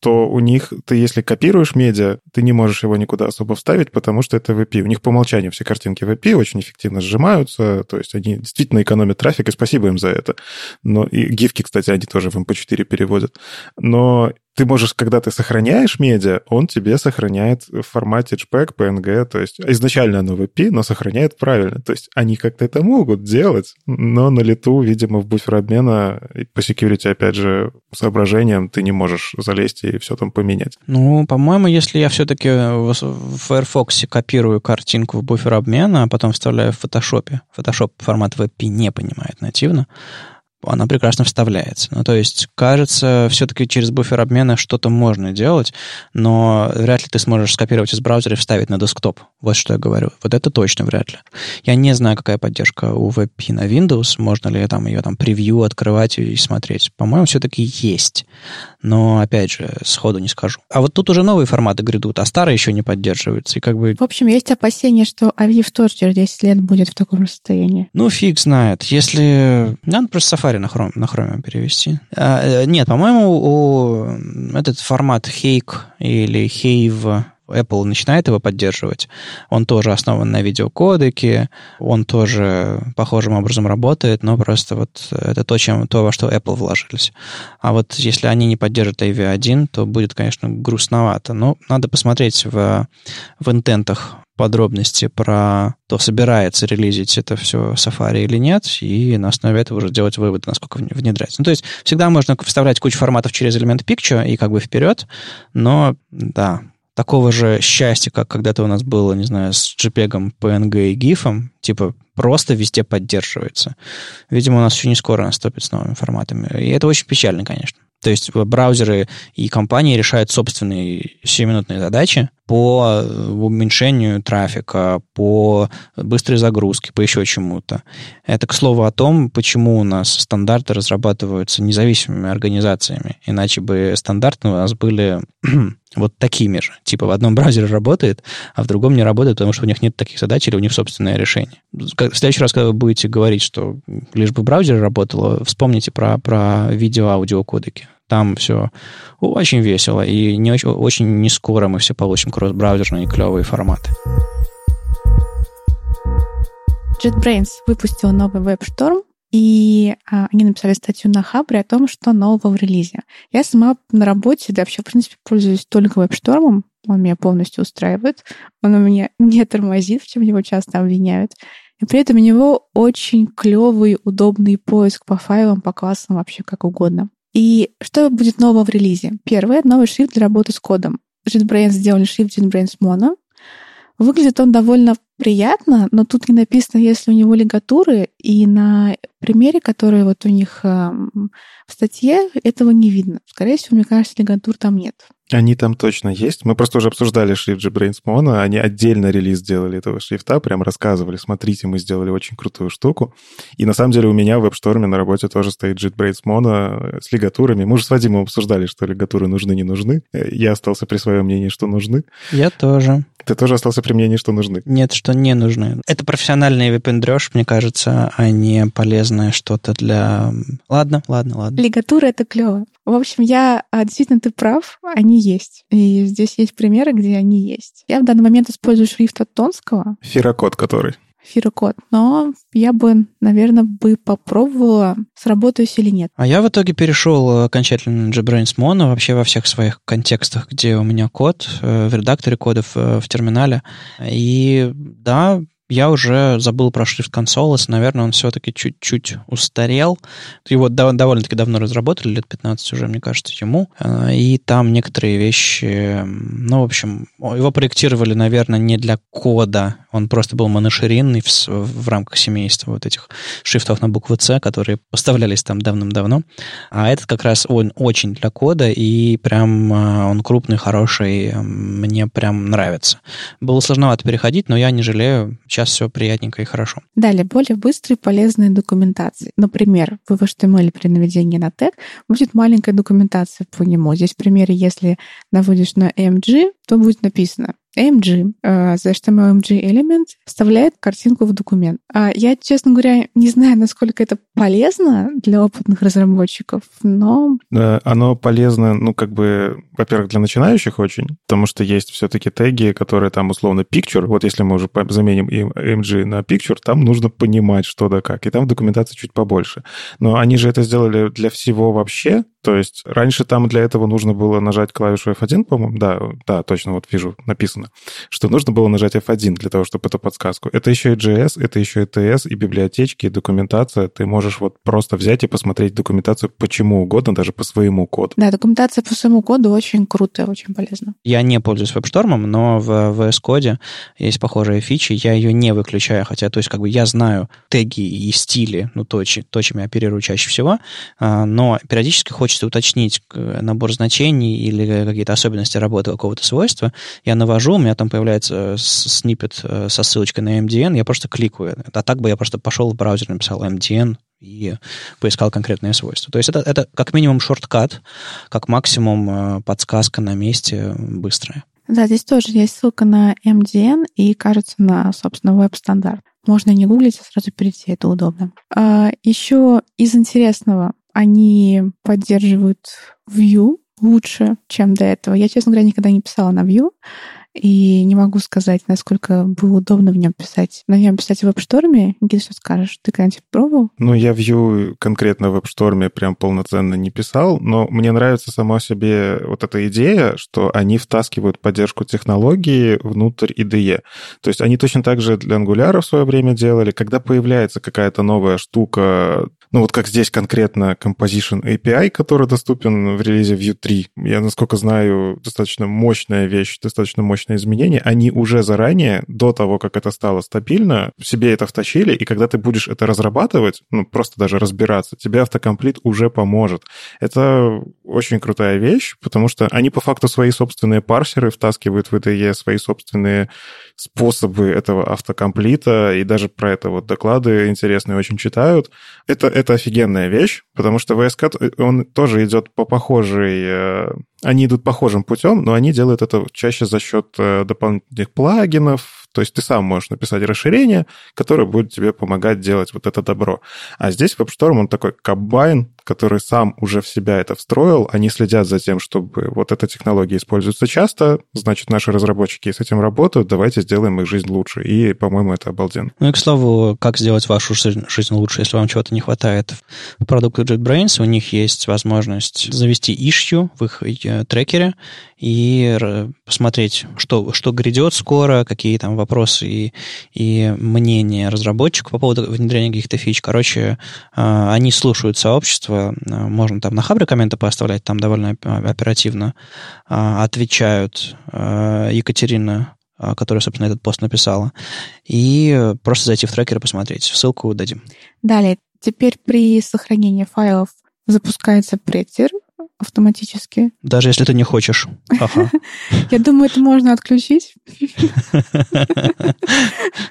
то у них, ты если копируешь медиа, ты не можешь его никуда особо вставить, потому что это VP. У них по умолчанию все картинки VP очень эффективно сжимаются, то есть они действительно экономят трафик, и спасибо им за это. Но и гифки, кстати, они тоже в MP4 эм переводят. Но ты можешь, когда ты сохраняешь медиа, он тебе сохраняет в формате JPEG, PNG, то есть изначально оно VP, но сохраняет правильно. То есть они как-то это могут делать, но на лету, видимо, в буфер обмена по security, опять же, соображениям ты не можешь залезть и все там поменять. Ну, по-моему, если я все-таки в Firefox копирую картинку в буфер обмена, а потом вставляю в Photoshop, Photoshop формат VP не понимает нативно, она прекрасно вставляется. Ну, то есть, кажется, все-таки через буфер обмена что-то можно делать, но вряд ли ты сможешь скопировать из браузера и вставить на десктоп. Вот что я говорю. Вот это точно вряд ли. Я не знаю, какая поддержка у WebP на Windows, можно ли там ее там превью открывать и смотреть. По-моему, все-таки есть. Но, опять же, сходу не скажу. А вот тут уже новые форматы грядут, а старые еще не поддерживаются. И как бы... В общем, есть опасения, что Aviv тоже через 10 лет будет в таком состоянии. Ну, фиг знает. Если... Надо просто Safari на Chrome, на Chrome перевести. А, э, нет, по-моему, у... этот формат Hake или Have Apple начинает его поддерживать. Он тоже основан на видеокодеке, он тоже похожим образом работает, но просто вот это то, чем, то во что Apple вложились. А вот если они не поддержат AV1, то будет, конечно, грустновато. Но надо посмотреть в, в интентах подробности про то, собирается релизить это все Safari или нет, и на основе этого уже делать выводы, насколько внедрять. Ну, то есть всегда можно вставлять кучу форматов через элемент Picture и как бы вперед, но да, такого же счастья, как когда-то у нас было, не знаю, с JPEG, PNG и GIF, типа просто везде поддерживается. Видимо, у нас еще не скоро наступит с новыми форматами. И это очень печально, конечно. То есть браузеры и компании решают собственные сиюминутные задачи по уменьшению трафика, по быстрой загрузке, по еще чему-то. Это, к слову, о том, почему у нас стандарты разрабатываются независимыми организациями. Иначе бы стандарты у нас были вот такими же. Типа в одном браузере работает, а в другом не работает, потому что у них нет таких задач или у них собственное решение. В следующий раз, когда вы будете говорить, что лишь бы в браузере работало, вспомните про, про видео-аудио кодеки. Там все очень весело, и не очень, очень не скоро мы все получим кросс-браузерные клевые форматы. JetBrains выпустил новый WebStorm, и а, они написали статью на Хабре о том, что нового в релизе. Я сама на работе, да вообще, в принципе, пользуюсь только WebStorm, он меня полностью устраивает, он у меня не тормозит, в чем его часто обвиняют. И при этом у него очень клевый, удобный поиск по файлам, по классам, вообще как угодно. И что будет нового в релизе? Первое — новый шрифт для работы с кодом. JetBrains сделали шрифт JetBrains Mono. Выглядит он довольно приятно, но тут не написано, если у него лигатуры, и на примере, который вот у них э, в статье, этого не видно. Скорее всего, мне кажется, лигатур там нет. Они там точно есть. Мы просто уже обсуждали шрифт JetBrains Mono. Они отдельно релиз сделали этого шрифта, прям рассказывали, смотрите, мы сделали очень крутую штуку. И на самом деле у меня в WebStorm на работе тоже стоит JetBrains Mono с лигатурами. Мы уже с Вадимом обсуждали, что лигатуры нужны, не нужны. Я остался при своем мнении, что нужны. Я тоже. Ты тоже остался при мнении, что нужны? Нет, что не нужны. Это профессиональный выпендреж, мне кажется, а не полезное что-то для... Ладно, ладно, ладно. Лигатура — это клево. В общем, я а, действительно ты прав, они есть. И здесь есть примеры, где они есть. Я в данный момент использую шрифт от Тонского. Фирокод который? Фирокод. Но я бы, наверное, бы попробовала, сработаюсь или нет. А я в итоге перешел окончательно на JetBrains Mono вообще во всех своих контекстах, где у меня код э, в редакторе кодов э, в терминале. И да, я уже забыл про шрифт Consoles, наверное, он все-таки чуть-чуть устарел. Его довольно-таки давно разработали, лет 15 уже, мне кажется, ему. А, и там некоторые вещи, ну, в общем, его проектировали, наверное, не для кода, он просто был моноширинный в, в рамках семейства вот этих шрифтов на букву C, которые поставлялись там давным-давно. А этот как раз он очень для кода, и прям а, он крупный, хороший, мне прям нравится. Было сложновато переходить, но я не жалею сейчас все приятненько и хорошо. Далее, более быстрые полезные документации. Например, в HTML при наведении на тег будет маленькая документация по нему. Здесь в примере, если наводишь на MG, то будет написано AMG, uh, the HTML element вставляет картинку в документ. Uh, я, честно говоря, не знаю, насколько это полезно для опытных разработчиков, но... Оно полезно, ну, как бы, во-первых, для начинающих очень, потому что есть все-таки теги, которые там условно picture, вот если мы уже заменим AMG на picture, там нужно понимать, что да как, и там документация чуть побольше. Но они же это сделали для всего вообще, То есть раньше там для этого нужно было нажать клавишу F1, по-моему. Да, да, точно, вот вижу, написано, что нужно было нажать F1 для того, чтобы эту подсказку. Это еще и JS, это еще и TS, и библиотечки, и документация. Ты можешь вот просто взять и посмотреть документацию почему угодно, даже по своему коду. Да, документация по своему коду очень крутая, очень полезна. Я не пользуюсь WebStorm, но в VS Code есть похожие фичи, я ее не выключаю, хотя, то есть, как бы я знаю теги и стили, ну, то, то чем я оперирую чаще всего, а, но периодически хочется уточнить набор значений или какие-то особенности работы какого-то свойства, я навожу, у меня там появляется снипет э, со ссылочкой на MDN, я просто кликаю. А так бы я просто пошел в браузер, написал MDN, и поискал конкретные свойства. То есть это, это как минимум шорткат, как максимум э, подсказка на месте быстрая. Да, здесь тоже есть ссылка на MDN и, кажется, на, собственно, веб-стандарт. Можно не гуглить, а сразу перейти, это удобно. А, еще из интересного, они поддерживают Vue лучше, чем до этого. Я, честно говоря, никогда не писала на Vue, и не могу сказать, насколько было удобно в нем писать. На нем писать в веб-шторме, Никита, что скажешь? Ты когда-нибудь пробовал? Ну, я Vue конкретно в веб-шторме прям полноценно не писал, но мне нравится сама себе вот эта идея, что они втаскивают поддержку технологии внутрь IDE. То есть они точно так же для Angular в свое время делали. Когда появляется какая-то новая штука, ну вот как здесь конкретно Composition API, который доступен в релизе Vue 3, я, насколько знаю, достаточно мощная вещь, достаточно мощная мощные изменения, они уже заранее, до того, как это стало стабильно, себе это втащили, и когда ты будешь это разрабатывать, ну, просто даже разбираться, тебе автокомплит уже поможет. Это очень крутая вещь, потому что они по факту свои собственные парсеры втаскивают в IDE, свои собственные способы этого автокомплита, и даже про это вот доклады интересные очень читают. Это, это офигенная вещь, потому что VS Code, он тоже идет по похожей... Они идут похожим путем, но они делают это чаще за счет э, дополнительных плагинов, то есть ты сам можешь написать расширение, которое будет тебе помогать делать вот это добро. А здесь WebStorm, он такой комбайн, который сам уже в себя это встроил. Они следят за тем, чтобы вот эта технология используется часто, значит, наши разработчики с этим работают, давайте сделаем их жизнь лучше. И, по-моему, это обалденно. Ну и, к слову, как сделать вашу жизнь лучше, если вам чего-то не хватает в продукте JetBrains, у них есть возможность завести issue в их э, трекере и посмотреть, что, что грядет скоро, какие там вопросы и, и мнения разработчиков по поводу внедрения каких-то фич. Короче, а, они слушают сообщество, а, можно там на хабре комменты поставлять, там довольно оперативно а, отвечают. Екатерина которая, собственно, этот пост написала, и просто зайти в трекер и посмотреть. Ссылку дадим. Далее, теперь при сохранении файлов запускается претер, автоматически. Даже если ты не хочешь. Ага. Я думаю, это можно отключить.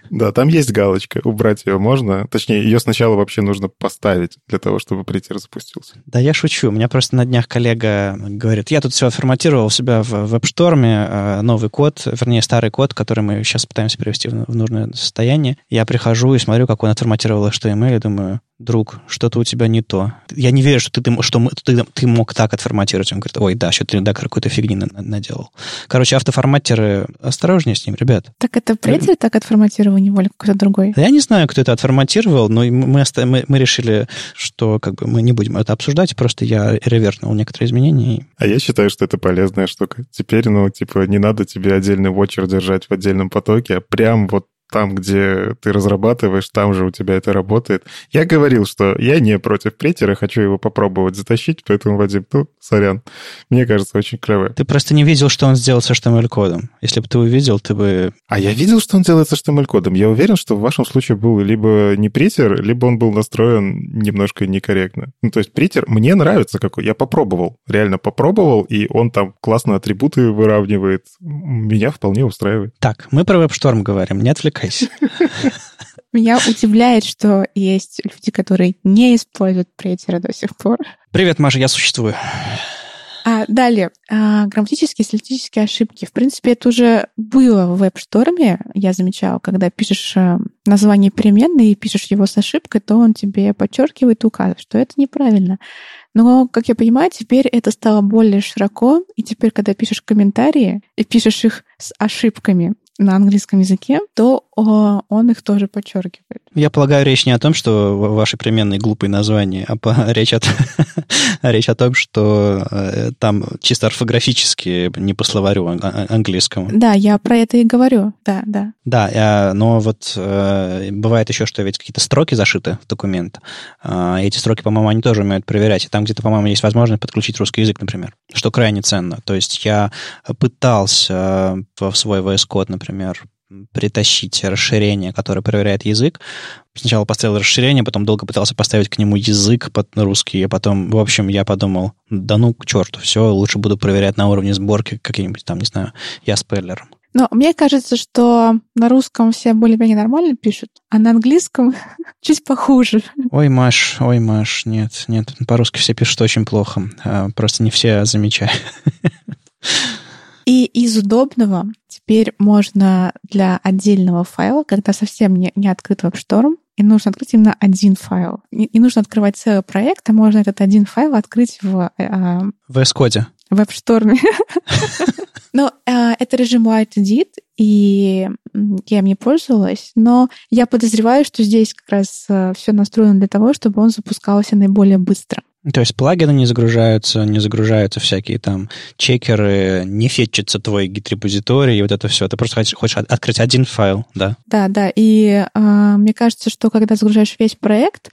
Да, там есть галочка. Убрать ее можно. Точнее, ее сначала вообще нужно поставить для того, чтобы притер запустился. Да, я шучу. У меня просто на днях коллега говорит, я тут все отформатировал у себя в веб-шторме, э, новый код, вернее, старый код, который мы сейчас пытаемся перевести в нужное состояние. Я прихожу и смотрю, как он отформатировал HTML, и думаю, друг, что-то у тебя не то. Я не верю, что ты, что ты, ты мог так отформатировать. Он говорит, ой, да, что ты редактор какой-то фигни наделал. Короче, автоформатеры, осторожнее с ним, ребят. Так это предатель так отформатировал, не воле какой-то другой? Я не знаю, кто это отформатировал, но мы, мы, мы решили, что как бы мы не будем это обсуждать, просто я ревернул некоторые изменения. А я считаю, что это полезная штука. Теперь, ну, типа, не надо тебе отдельный вотчер держать в отдельном потоке, а прям вот там, где ты разрабатываешь, там же у тебя это работает. Я говорил, что я не против претера, хочу его попробовать затащить, поэтому, Вадим, ну, сорян. Мне кажется, очень клево. Ты просто не видел, что он сделал с HTML-кодом. Если бы ты увидел, ты бы... А я видел, что он делает с HTML-кодом. Я уверен, что в вашем случае был либо не претер, либо он был настроен немножко некорректно. Ну, то есть претер мне нравится какой. Я попробовал, реально попробовал, и он там классно атрибуты выравнивает. Меня вполне устраивает. Так, мы про WebStorm говорим, не отвлекайся отвлекайся. Меня удивляет, что есть люди, которые не используют претера до сих пор. Привет, Маша, я существую. А, далее, а, грамматические, стилистические ошибки. В принципе, это уже было в веб-шторме, я замечала, когда пишешь э, название переменной и пишешь его с ошибкой, то он тебе подчеркивает и указывает, что это неправильно. Но, как я понимаю, теперь это стало более широко, и теперь, когда пишешь комментарии и пишешь их с ошибками на английском языке, то он их тоже подчеркивает. Я полагаю, речь не о том, что ваши переменные глупые названия, а по, речь, о, речь о том, что э, там чисто орфографически, не по словарю а, английскому. Да, я про это и говорю, да, да. Да, но вот э, бывает еще, что ведь какие-то строки зашиты в документ. Э, эти строки, по-моему, они тоже умеют проверять. И там где-то, по-моему, есть возможность подключить русский язык, например, что крайне ценно. То есть я пытался в свой VS Code, например, притащить расширение, которое проверяет язык. Сначала поставил расширение, потом долго пытался поставить к нему язык под русский, а потом, в общем, я подумал, да ну к черту, все, лучше буду проверять на уровне сборки какие-нибудь там, не знаю, я спейлером. Но мне кажется, что на русском все более-менее нормально пишут, а на английском чуть похуже. Ой, Маш, ой, Маш, нет, нет, по-русски все пишут очень плохо, а, просто не все замечают. И из удобного теперь можно для отдельного файла, когда совсем не, не открыт WebStorm, и нужно открыть именно один файл. Не, не нужно открывать целый проект, а можно этот один файл открыть в... Э, в S-коде. В. Но э, это режим Light Edit, и я им не пользовалась, но я подозреваю, что здесь как раз э, все настроено для того, чтобы он запускался наиболее быстро. То есть плагины не загружаются, не загружаются всякие там чекеры, не фетчится твой гид-репозиторий, вот это все. Ты просто хочешь, хочешь открыть один файл, да? Да, да. И э, мне кажется, что когда загружаешь весь проект,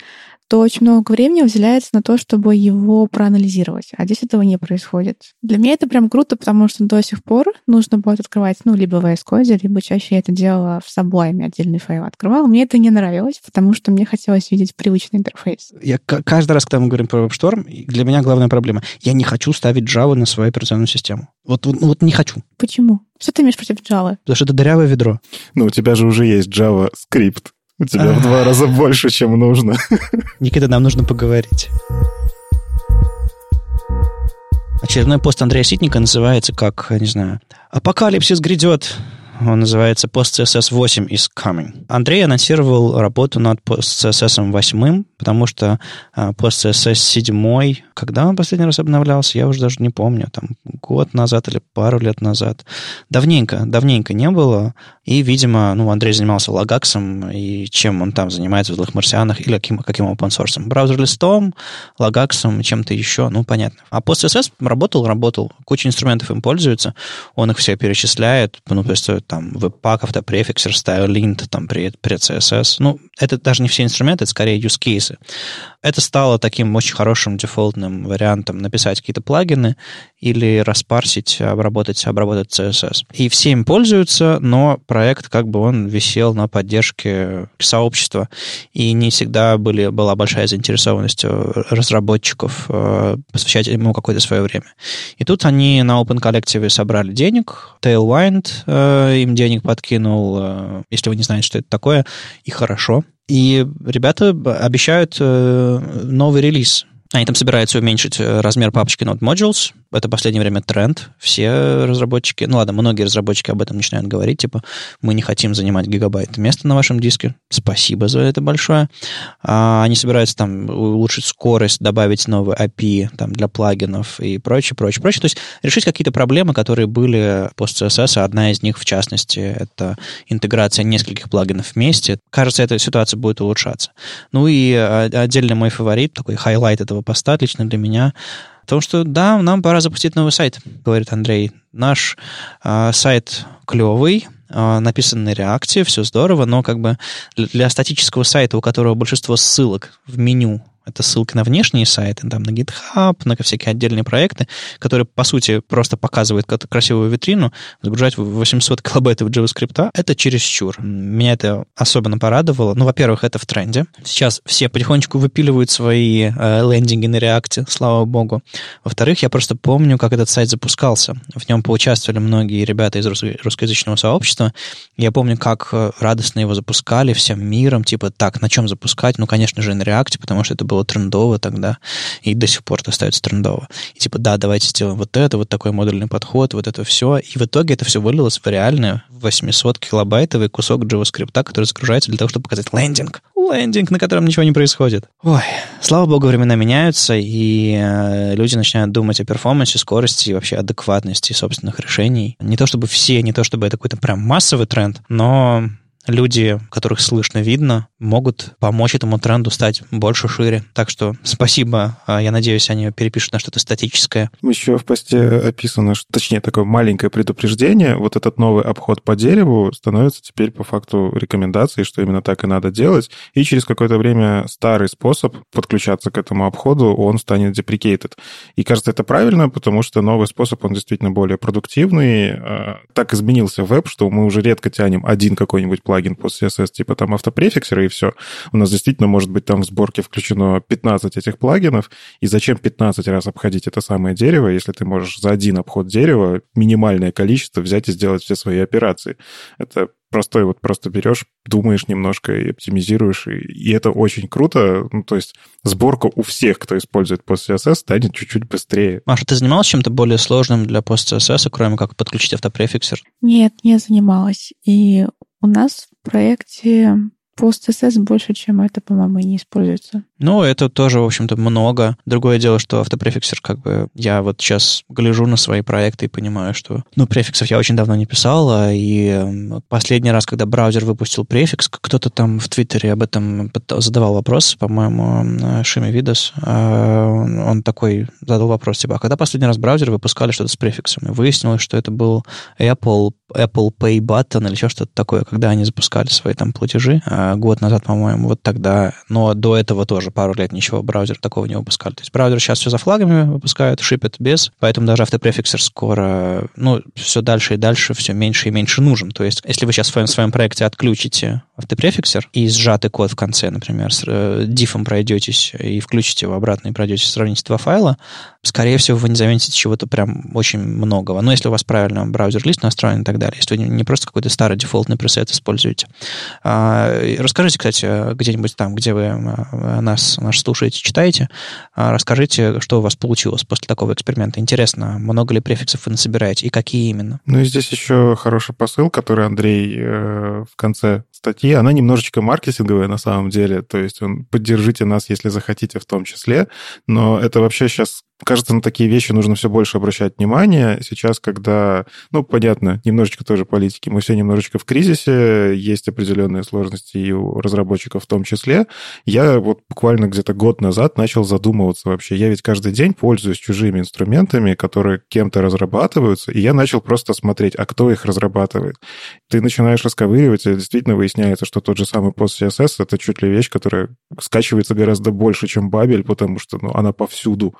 то очень много времени уделяется на то, чтобы его проанализировать. А здесь этого не происходит. Для меня это прям круто, потому что до сих пор нужно будет открывать, ну, либо в VS Code, либо чаще я это делала в Sublime, отдельный файл открывала. Мне это не нравилось, потому что мне хотелось видеть привычный интерфейс. Я каждый раз, когда мы говорим про WebStorm, для меня главная проблема. Я не хочу ставить Java на свою операционную систему. Вот, вот, вот не хочу. Почему? Что ты имеешь против Java? Потому что это дырявое ведро. Ну, у тебя же уже есть Java скрипт. У тебя в два раза больше, чем нужно. Никита, нам нужно поговорить. Очередной пост Андрея Ситника называется как, не знаю, «Апокалипсис грядет, он называется PostCSS 8 is coming. Андрей анонсировал работу над PostCSS 8, потому что PostCSS 7, когда он последний раз обновлялся, я уже даже не помню, там год назад или пару лет назад. Давненько, давненько не было. И, видимо, ну, Андрей занимался лагаксом, и чем он там занимается в злых марсианах, или каким, каким open source. Браузер-листом, лагаксом, чем-то еще, ну, понятно. А PostCSS работал, работал. Куча инструментов им пользуется, он их все перечисляет, ну, то есть там webpack, автопрефиксер, stylint, там при, при CSS. Ну, это даже не все инструменты, это скорее use cases. Это стало таким очень хорошим дефолтным вариантом написать какие-то плагины или распарсить, обработать, обработать CSS. И все им пользуются, но проект как бы он висел на поддержке сообщества, и не всегда были, была большая заинтересованность разработчиков э, посвящать ему какое-то свое время. И тут они на Open Collective собрали денег, Tailwind э, им денег подкинул, э, если вы не знаете, что это такое, и хорошо. И ребята обещают э, новый релиз. Они там собираются уменьшить э, размер папочки Node Modules, это в последнее время тренд. Все разработчики, ну ладно, многие разработчики об этом начинают говорить, типа, мы не хотим занимать гигабайт места на вашем диске. Спасибо за это большое. А они собираются там улучшить скорость, добавить новые API там, для плагинов и прочее, прочее, прочее. То есть решить какие-то проблемы, которые были по CSS. Одна из них, в частности, это интеграция нескольких плагинов вместе. Кажется, эта ситуация будет улучшаться. Ну и а, отдельный мой фаворит, такой highlight этого поста лично для меня, том, что да, нам пора запустить новый сайт, говорит Андрей. Наш э, сайт клевый, э, написан на React е, все здорово, но как бы для статического сайта, у которого большинство ссылок в меню это ссылки на внешние сайты, там, на GitHub, на всякие отдельные проекты, которые, по сути, просто показывают красивую витрину. Загружать 800 килобайтов JavaScript — это чересчур. Меня это особенно порадовало. Ну, во-первых, это в тренде. Сейчас все потихонечку выпиливают свои э, лендинги на реакте, слава богу. Во-вторых, я просто помню, как этот сайт запускался. В нем поучаствовали многие ребята из русскоязычного сообщества. Я помню, как э, радостно его запускали всем миром, типа, так, на чем запускать? Ну, конечно же, на реакте, потому что это было трендово тогда, и до сих пор это остается трендово. И типа, да, давайте сделаем вот это, вот такой модульный подход, вот это все. И в итоге это все вылилось в реальный 800 килобайтовый кусок JavaScript, который загружается для того, чтобы показать лендинг. Лендинг, на котором ничего не происходит. Ой, слава богу, времена меняются, и э, люди начинают думать о перформансе, скорости и вообще адекватности собственных решений. Не то чтобы все, не то чтобы это какой-то прям массовый тренд, но люди, которых слышно, видно, могут помочь этому тренду стать больше, шире. Так что спасибо. А, я надеюсь, они перепишут на что-то статическое. Еще в посте описано, что, точнее, такое маленькое предупреждение. Вот этот новый обход по дереву становится теперь по факту рекомендацией, что именно так и надо делать. И через какое-то время старый способ подключаться к этому обходу, он станет deprecated. И кажется, это правильно, потому что новый способ, он действительно более продуктивный. А, так изменился веб, что мы уже редко тянем один какой-нибудь плагин по CSS, типа там автопрефиксера, и все. У нас действительно может быть там в сборке включено 15 этих плагинов, и зачем 15 раз обходить это самое дерево, если ты можешь за один обход дерева минимальное количество взять и сделать все свои операции. Это простой вот просто берешь, думаешь немножко и оптимизируешь, и, и это очень круто. Ну, то есть сборка у всех, кто использует PostCSS, станет чуть-чуть быстрее. Маша, ты занималась чем-то более сложным для PostCSS, кроме как подключить автопрефиксер? Нет, не занималась. И у нас в проекте PostSS больше, чем это, по-моему, не используется. Ну, это тоже, в общем-то, много. Другое дело, что автопрефиксер, как бы, я вот сейчас гляжу на свои проекты и понимаю, что, ну, префиксов я очень давно не писал, а и последний раз, когда браузер выпустил префикс, кто-то там в Твиттере об этом задавал вопрос, по-моему, Шими Видос, а, он такой задал вопрос, типа, а когда последний раз браузер выпускали что-то с префиксом? И выяснилось, что это был Apple, Apple Pay Button или еще что-то такое, когда они запускали свои там платежи а, год назад, по-моему, вот тогда, но до этого тоже пару лет ничего браузер такого не выпускали. То есть браузер сейчас все за флагами выпускают, шипят без, поэтому даже автопрефиксер скоро, ну, все дальше и дальше, все меньше и меньше нужен. То есть если вы сейчас в своем, в своем проекте отключите автопрефиксер и сжатый код в конце, например, с э, дифом пройдетесь и включите его обратно и пройдете, сравните два файла, скорее всего, вы не заметите чего-то прям очень многого. Но если у вас правильно браузер-лист настроен и так далее, если вы не просто какой-то старый дефолтный пресет используете. А, расскажите, кстати, где-нибудь там, где вы а, нас, нас слушаете, читаете, а, расскажите, что у вас получилось после такого эксперимента. Интересно, много ли префиксов вы насобираете и какие именно? Ну и здесь еще хороший посыл, который Андрей э, в конце статьи, она немножечко маркетинговая на самом деле, то есть он поддержите нас, если захотите в том числе, но это вообще сейчас Кажется, на такие вещи нужно все больше обращать внимание. Сейчас, когда, ну, понятно, немножечко тоже политики, мы все немножечко в кризисе, есть определенные сложности и у разработчиков в том числе. Я вот буквально где-то год назад начал задумываться вообще. Я ведь каждый день пользуюсь чужими инструментами, которые кем-то разрабатываются, и я начал просто смотреть, а кто их разрабатывает. Ты начинаешь расковыривать, и действительно выясняется, что тот же самый PostCSS — это чуть ли вещь, которая скачивается гораздо больше, чем Бабель, потому что ну, она повсюду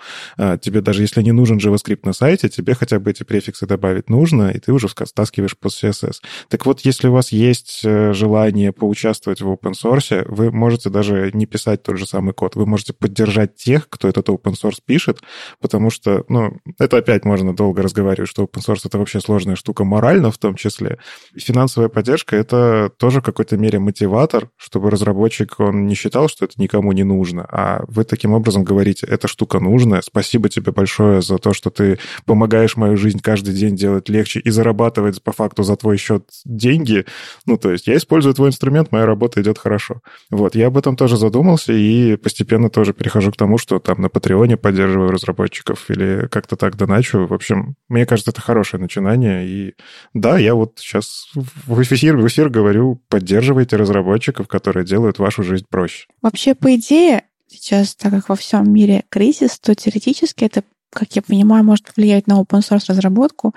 а, тебе даже если не нужен JavaScript на сайте, тебе хотя бы эти префиксы добавить нужно, и ты уже стаскиваешь по CSS. Так вот, если у вас есть э, желание поучаствовать в open source, вы можете даже не писать тот же самый код, вы можете поддержать тех, кто этот open source пишет, потому что, ну, это опять можно долго разговаривать, что open source — это вообще сложная штука морально в том числе. финансовая поддержка — это тоже в какой-то мере мотиватор, чтобы разработчик, он не считал, что это никому не нужно, а вы таким образом говорите, эта штука нужная, спасибо спасибо тебе большое за то, что ты помогаешь мою жизнь каждый день делать легче и зарабатывать по факту за твой счет деньги. Ну, то есть я использую твой инструмент, моя работа идет хорошо. Вот, я об этом тоже задумался и постепенно тоже перехожу к тому, что там на Патреоне поддерживаю разработчиков или как-то так доначу. В общем, мне кажется, это хорошее начинание. И да, я вот сейчас в эфир, в эфир говорю, поддерживайте разработчиков, которые делают вашу жизнь проще. Вообще, по идее, сейчас, так как во всем мире кризис, то теоретически это, как я понимаю, может повлиять на open source разработку,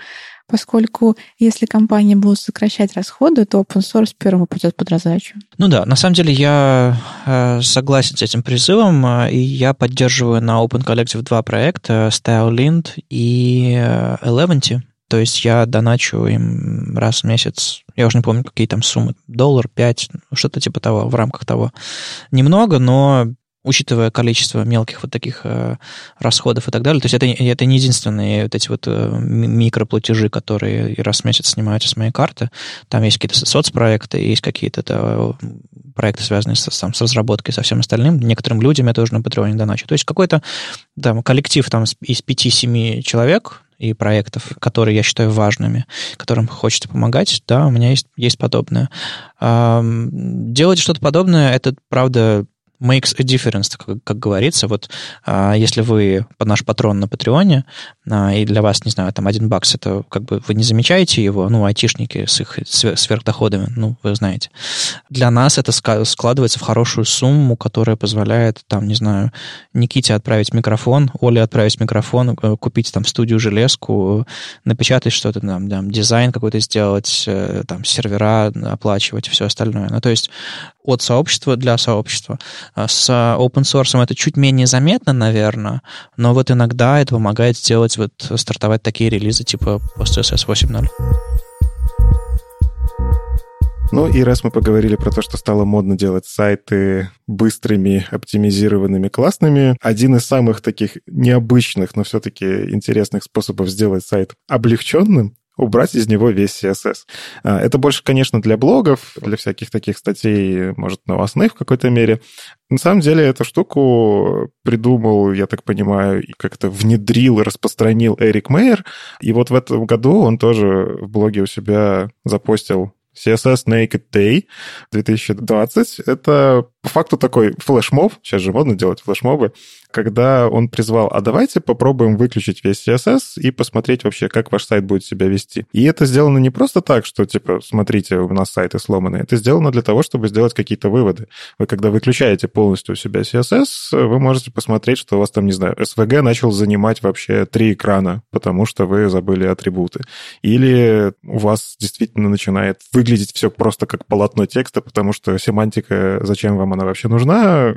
поскольку если компании будут сокращать расходы, то open source первым пойдет под раздачу. Ну да, на самом деле я э, согласен с этим призывом, э, и я поддерживаю на Open Collective два проекта, StyleLint и э, Eleventy. То есть я доначу им раз в месяц, я уже не помню, какие там суммы, доллар, пять, что-то типа того, в рамках того. Немного, но учитывая количество мелких вот таких э, расходов и так далее. То есть это, это не единственные вот эти вот э, микроплатежи, которые раз в месяц снимаются с моей карты. Там есть какие-то соцпроекты, есть какие-то проекты, связанные с, там, с разработкой, со всем остальным. Некоторым людям я тоже на Патреоне доначу. То есть какой-то там, коллектив там, из 5-7 человек, и проектов, которые я считаю важными, которым хочется помогать, да, у меня есть, есть подобное. Делать что-то подобное, это, правда, makes a difference, как, как говорится. Вот а, если вы наш патрон на Патреоне, а, и для вас, не знаю, там один бакс, это как бы вы не замечаете его, ну, айтишники с их сверхдоходами, ну, вы знаете. Для нас это складывается в хорошую сумму, которая позволяет, там, не знаю, Никите отправить микрофон, Оле отправить микрофон, э, купить там студию железку, напечатать что-то, там, там дизайн какой-то сделать, э, там, сервера оплачивать, все остальное. Ну, то есть от сообщества для сообщества. А с open source это чуть менее заметно, наверное, но вот иногда это помогает сделать, вот стартовать такие релизы типа PostCSS 8.0. Ну и раз мы поговорили про то, что стало модно делать сайты быстрыми, оптимизированными, классными, один из самых таких необычных, но все-таки интересных способов сделать сайт облегченным убрать из него весь CSS. А, это больше, конечно, для блогов, для всяких таких статей, может, новостных в какой-то мере. На самом деле эту штуку придумал, я так понимаю, как-то внедрил и распространил Эрик Мейер. И вот в этом году он тоже в блоге у себя запостил CSS Naked Day 2020. Это по факту такой флешмоб, сейчас же модно делать флешмобы, когда он призвал, а давайте попробуем выключить весь CSS и посмотреть вообще, как ваш сайт будет себя вести. И это сделано не просто так, что, типа, смотрите, у нас сайты сломаны. Это сделано для того, чтобы сделать какие-то выводы. Вы, когда выключаете полностью у себя CSS, вы можете посмотреть, что у вас там, не знаю, SVG начал занимать вообще три экрана, потому что вы забыли атрибуты. Или у вас действительно начинает выглядеть все просто как полотно текста, потому что семантика, зачем вам она вообще нужна,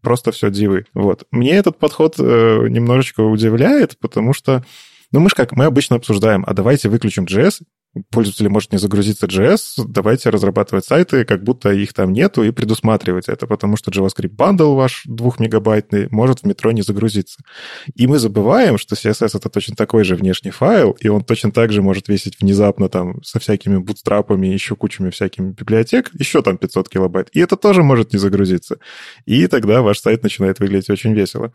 просто все дивы. Вот. Мне этот подход э, немножечко удивляет, потому что ну, мы же как, мы обычно обсуждаем, а давайте выключим JS пользователь может не загрузиться JS, давайте разрабатывать сайты, как будто их там нету, и предусматривать это, потому что JavaScript bundle ваш двухмегабайтный может в метро не загрузиться. И мы забываем, что CSS это точно такой же внешний файл, и он точно так же может весить внезапно там со всякими бутстрапами, еще кучами всякими библиотек, еще там 500 килобайт, и это тоже может не загрузиться. И тогда ваш сайт начинает выглядеть очень весело.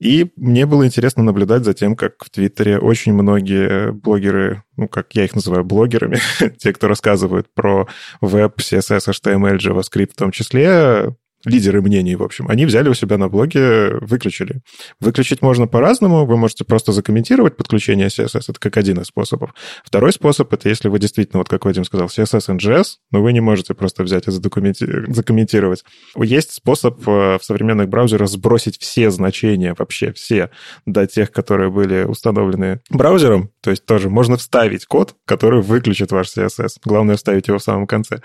И мне было интересно наблюдать за тем, как в Твиттере очень многие блогеры ну, как я их называю, блогерами, те, кто рассказывают про веб, CSS, HTML, JavaScript в том числе, лидеры мнений, в общем, они взяли у себя на блоге, выключили. Выключить можно по-разному. Вы можете просто закомментировать подключение CSS. Это как один из способов. Второй способ — это если вы действительно, вот как Вадим сказал, CSS NGS, но вы не можете просто взять и закомментировать. Есть способ э, в современных браузерах сбросить все значения, вообще все, до тех, которые были установлены браузером. То есть тоже можно вставить код, который выключит ваш CSS. Главное вставить его в самом конце.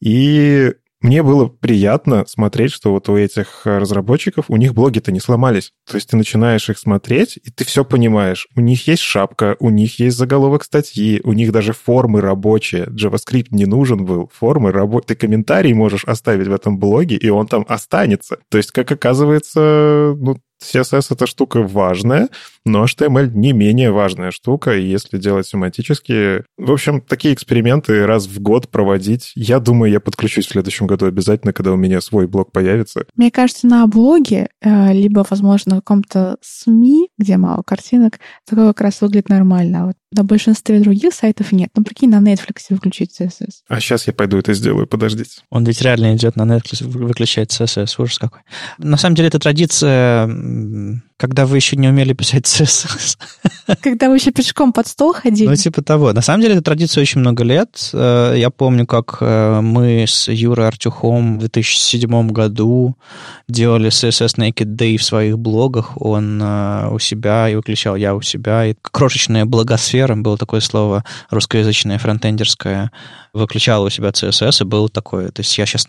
И мне было приятно смотреть, что вот у этих э, разработчиков, у них блоги-то не сломались. То есть ты начинаешь их смотреть, и ты все понимаешь. У них есть шапка, у них есть заголовок статьи, у них даже формы рабочие. JavaScript не нужен был. Формы рабочие. Ты комментарий можешь оставить в этом блоге, и он там останется. То есть, как оказывается, ну, CSS это штука важная, но HTML не менее важная штука, и если делать семантически... В общем, такие эксперименты раз в год проводить, я думаю, я подключусь в следующем году обязательно, когда у меня свой блог появится. Мне кажется, на блоге, э, либо, возможно, на каком-то СМИ, где мало картинок, такое как раз выглядит нормально. А вот на большинстве других сайтов нет. Ну, прикинь, на Netflix выключить CSS. А сейчас я пойду это сделаю, подождите. Он ведь реально идет на Netflix, выключает CSS, ужас какой. На самом деле, это традиция когда вы еще не умели писать CSS. Когда вы еще пешком под стол ходили. Ну, типа того. На самом деле, эта традиция очень много лет. Э, я помню, как э, мы с Юрой Артюхом в 2007 году делали CSS Naked Day в своих блогах. Он э, у себя и выключал, я у себя. И крошечная благосфера, было такое слово русскоязычное, фронтендерское, выключал у себя CSS, и было такое. То есть я сейчас...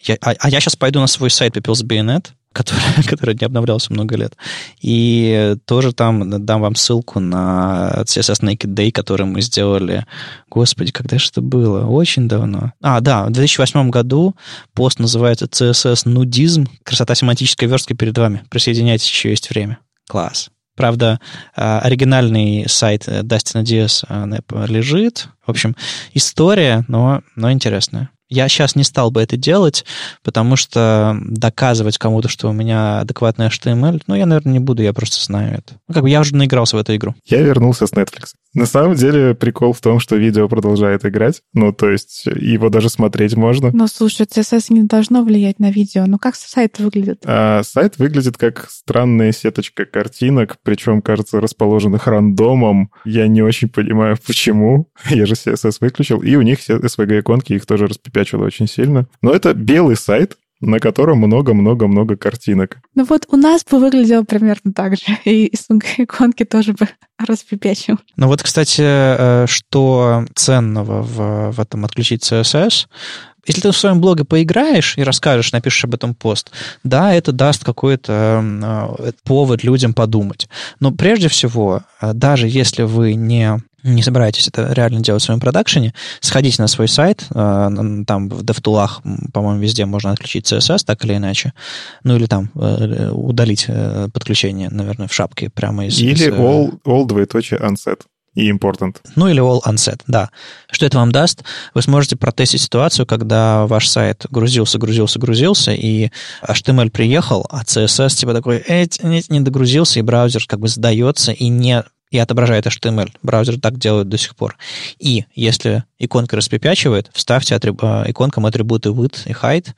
Я, а, а я сейчас пойду на свой сайт People's Bayonet, который, который не обновлялся много лет. И тоже там дам вам ссылку на CSS Naked Day, который мы сделали. Господи, когда же это было? Очень давно. А, да, в 2008 году пост называется CSS Нудизм. Красота семантической верстки перед вами. Присоединяйтесь, еще есть время. Класс. Правда, а, оригинальный сайт Dustin.ds а, лежит. В общем, история, но, но интересная. Я сейчас не стал бы это делать, потому что доказывать кому-то, что у меня адекватный HTML, ну, я, наверное, не буду, я просто знаю это. Ну, как бы я уже наигрался в эту игру. Я вернулся с Netflix. На самом деле прикол в том, что видео продолжает играть. Ну, то есть его даже смотреть можно. Но слушай, CSS не должно влиять на видео. Ну, как сайт выглядит? А, сайт выглядит как странная сеточка картинок, причем, кажется, расположенных рандомом. Я не очень понимаю, почему. Я же CSS выключил. И у них SVG-иконки их тоже распипячило очень сильно. Но это белый сайт, на котором много-много-много картинок. Ну вот у нас бы выглядело примерно так же, и иконки тоже бы распипячил. Ну вот, кстати, э, что ценного в, в этом отключить CSS, если ты в своем блоге поиграешь и расскажешь, напишешь об этом пост, да, это даст какой-то э, повод людям подумать. Но прежде всего, э, даже если вы не не собираетесь это реально делать в своем продакшене, сходите на свой сайт, э, там в DevTool'ах, по-моему, везде можно отключить CSS, так или иначе, ну или там э, удалить э, подключение, наверное, в шапке прямо из... Или из, all, all двоеточие unset и important. Ну или all unset, да. Что это вам даст? Вы сможете протестить ситуацию, когда ваш сайт грузился, грузился, грузился, и HTML приехал, а CSS типа такой, э, не догрузился, и браузер как бы сдается и не и отображает HTML. Браузер так делает до сих пор. И если иконка распепячивает, вставьте атриб... Э, иконкам атрибуты width и height.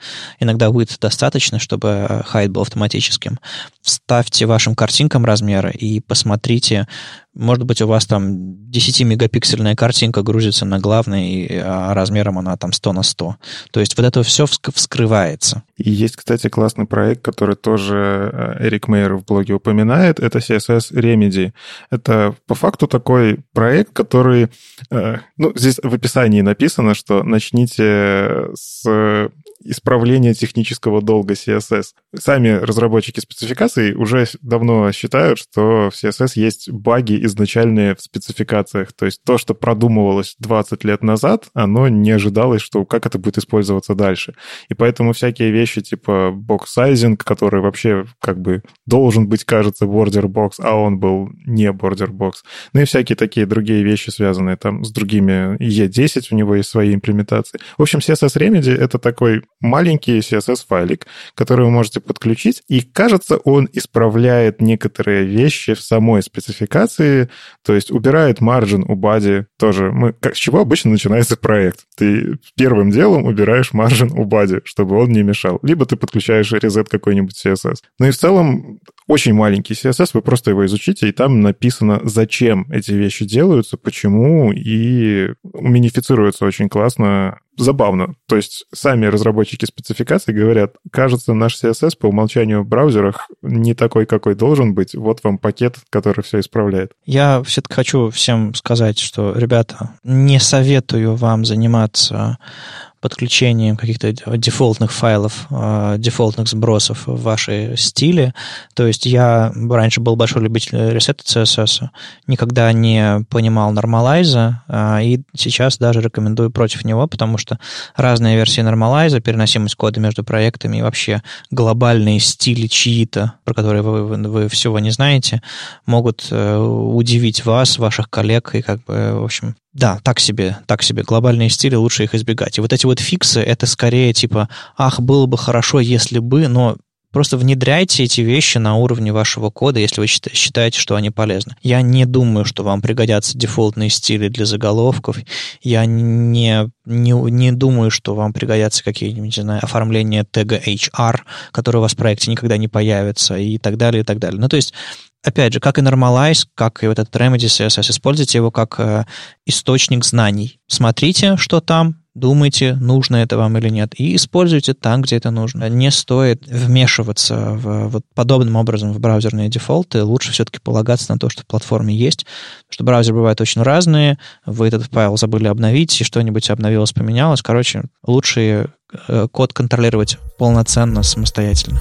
Иногда width достаточно, чтобы height был автоматическим. Вставьте вашим картинкам размеры и посмотрите, может быть, у вас там 10-мегапиксельная картинка грузится на главный, а размером она там 100 на 100. То есть вот это все вскрывается. И есть, кстати, классный проект, который тоже э, Эрик Мейер в блоге упоминает. Это CSS Remedy. Это по факту такой проект, который... Ну, здесь в описании написано, что начните с исправления технического долга CSS. Сами разработчики спецификаций уже давно считают, что в CSS есть баги изначальные в спецификациях. То есть то, что продумывалось 20 лет назад, оно не ожидалось, что как это будет использоваться дальше. И поэтому всякие вещи типа box-sizing, который вообще как бы должен быть, кажется, border box, а он был не border box. Ну и всякие такие другие вещи, связанные там с другими. IE10 у него есть свои имплементации. В общем, CSS Remedy — это такой маленький CSS-файлик, который вы можете подключить, и, кажется, он исправляет некоторые вещи в самой спецификации, то есть убирает margin у body тоже. Мы, как, с чего обычно начинается проект? Ты первым делом убираешь margin у body, чтобы он не мешал. Либо ты подключаешь reset какой-нибудь CSS. Ну и в целом очень маленький CSS, вы просто его изучите, и там написано, зачем эти вещи делаются, почему, и минифицируется очень классно, забавно. То есть сами разработчики спецификаций говорят, кажется, наш CSS по умолчанию в браузерах не такой, какой должен быть. Вот вам пакет, который все исправляет. Я все-таки хочу всем сказать, что, ребята, не советую вам заниматься подключением каких-то дефолтных файлов, а, дефолтных сбросов в вашей стиле. То есть я раньше был большой любитель ресета CSS, никогда не понимал нормалайза, а, и сейчас даже рекомендую против него, потому что разные версии нормалайза, переносимость кода между проектами и вообще глобальные стили чьи-то, про которые вы, вы, вы всего не знаете, могут э, удивить вас, ваших коллег, и как бы, в общем, да, так себе, так себе. Глобальные стили, лучше их избегать. И вот эти вот фиксы, это скорее типа, ах, было бы хорошо, если бы, но Просто внедряйте эти вещи на уровне вашего кода, если вы считаете, что они полезны. Я не думаю, что вам пригодятся дефолтные стили для заголовков. Я не, не, не думаю, что вам пригодятся какие-нибудь, не знаю, оформления тега HR, которые у вас в проекте никогда не появятся, и так далее, и так далее. Ну, то есть опять же, как и Normalize, как и вот этот Remedy CSS, используйте его как э, источник знаний. Смотрите, что там, думайте, нужно это вам или нет, и используйте там, где это нужно. Не стоит вмешиваться в, вот подобным образом в браузерные дефолты, лучше все-таки полагаться на то, что в платформе есть, что браузеры бывают очень разные, вы этот файл забыли обновить, и что-нибудь обновилось, поменялось. Короче, лучше э, код контролировать полноценно, самостоятельно.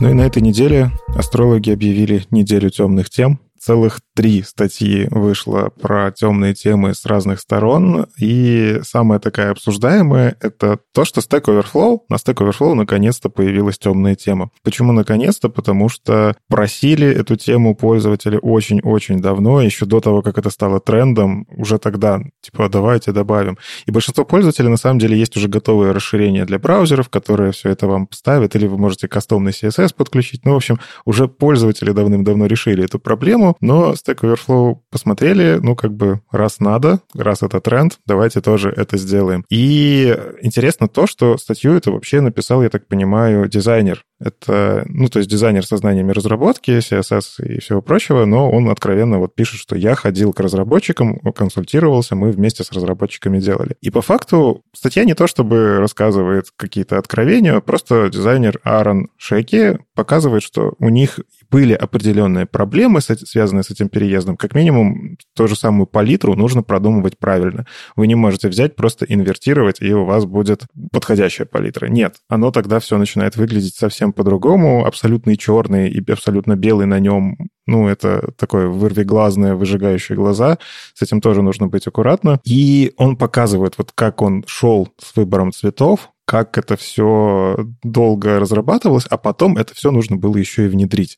Ну и на этой неделе астрологи объявили неделю темных тем. Целых три статьи вышло про темные темы с разных сторон, и самая такая обсуждаемая — это то, что Stack Overflow, на Stack Overflow наконец-то появилась темная тема. Почему наконец-то? Потому что просили эту тему пользователи очень-очень давно, еще до того, как это стало трендом, уже тогда, типа, давайте добавим. И большинство пользователей, на самом деле, есть уже готовые расширения для браузеров, которые все это вам ставят, или вы можете кастомный CSS подключить. Ну, в общем, уже пользователи давным-давно решили эту проблему, но Stack Overflow посмотрели, ну, как бы, раз надо, раз это тренд, давайте тоже это сделаем. И интересно то, что статью это вообще написал, я так понимаю, дизайнер. Это, ну, то есть дизайнер со знаниями разработки, CSS и всего прочего, но он откровенно вот пишет, что я ходил к разработчикам, консультировался, мы вместе с разработчиками делали. И по факту статья не то чтобы рассказывает какие-то откровения, просто дизайнер Аарон Шеки показывает, что у них были определенные проблемы, связанные с этим переездом. Как минимум, ту же самую палитру нужно продумывать правильно. Вы не можете взять, просто инвертировать, и у вас будет подходящая палитра. Нет, оно тогда все начинает выглядеть совсем по-другому. Абсолютный черный и абсолютно белый на нем ну, это такое вырвиглазное, выжигающее глаза. С этим тоже нужно быть аккуратно. И он показывает, вот как он шел с выбором цветов, как это все долго разрабатывалось, а потом это все нужно было еще и внедрить.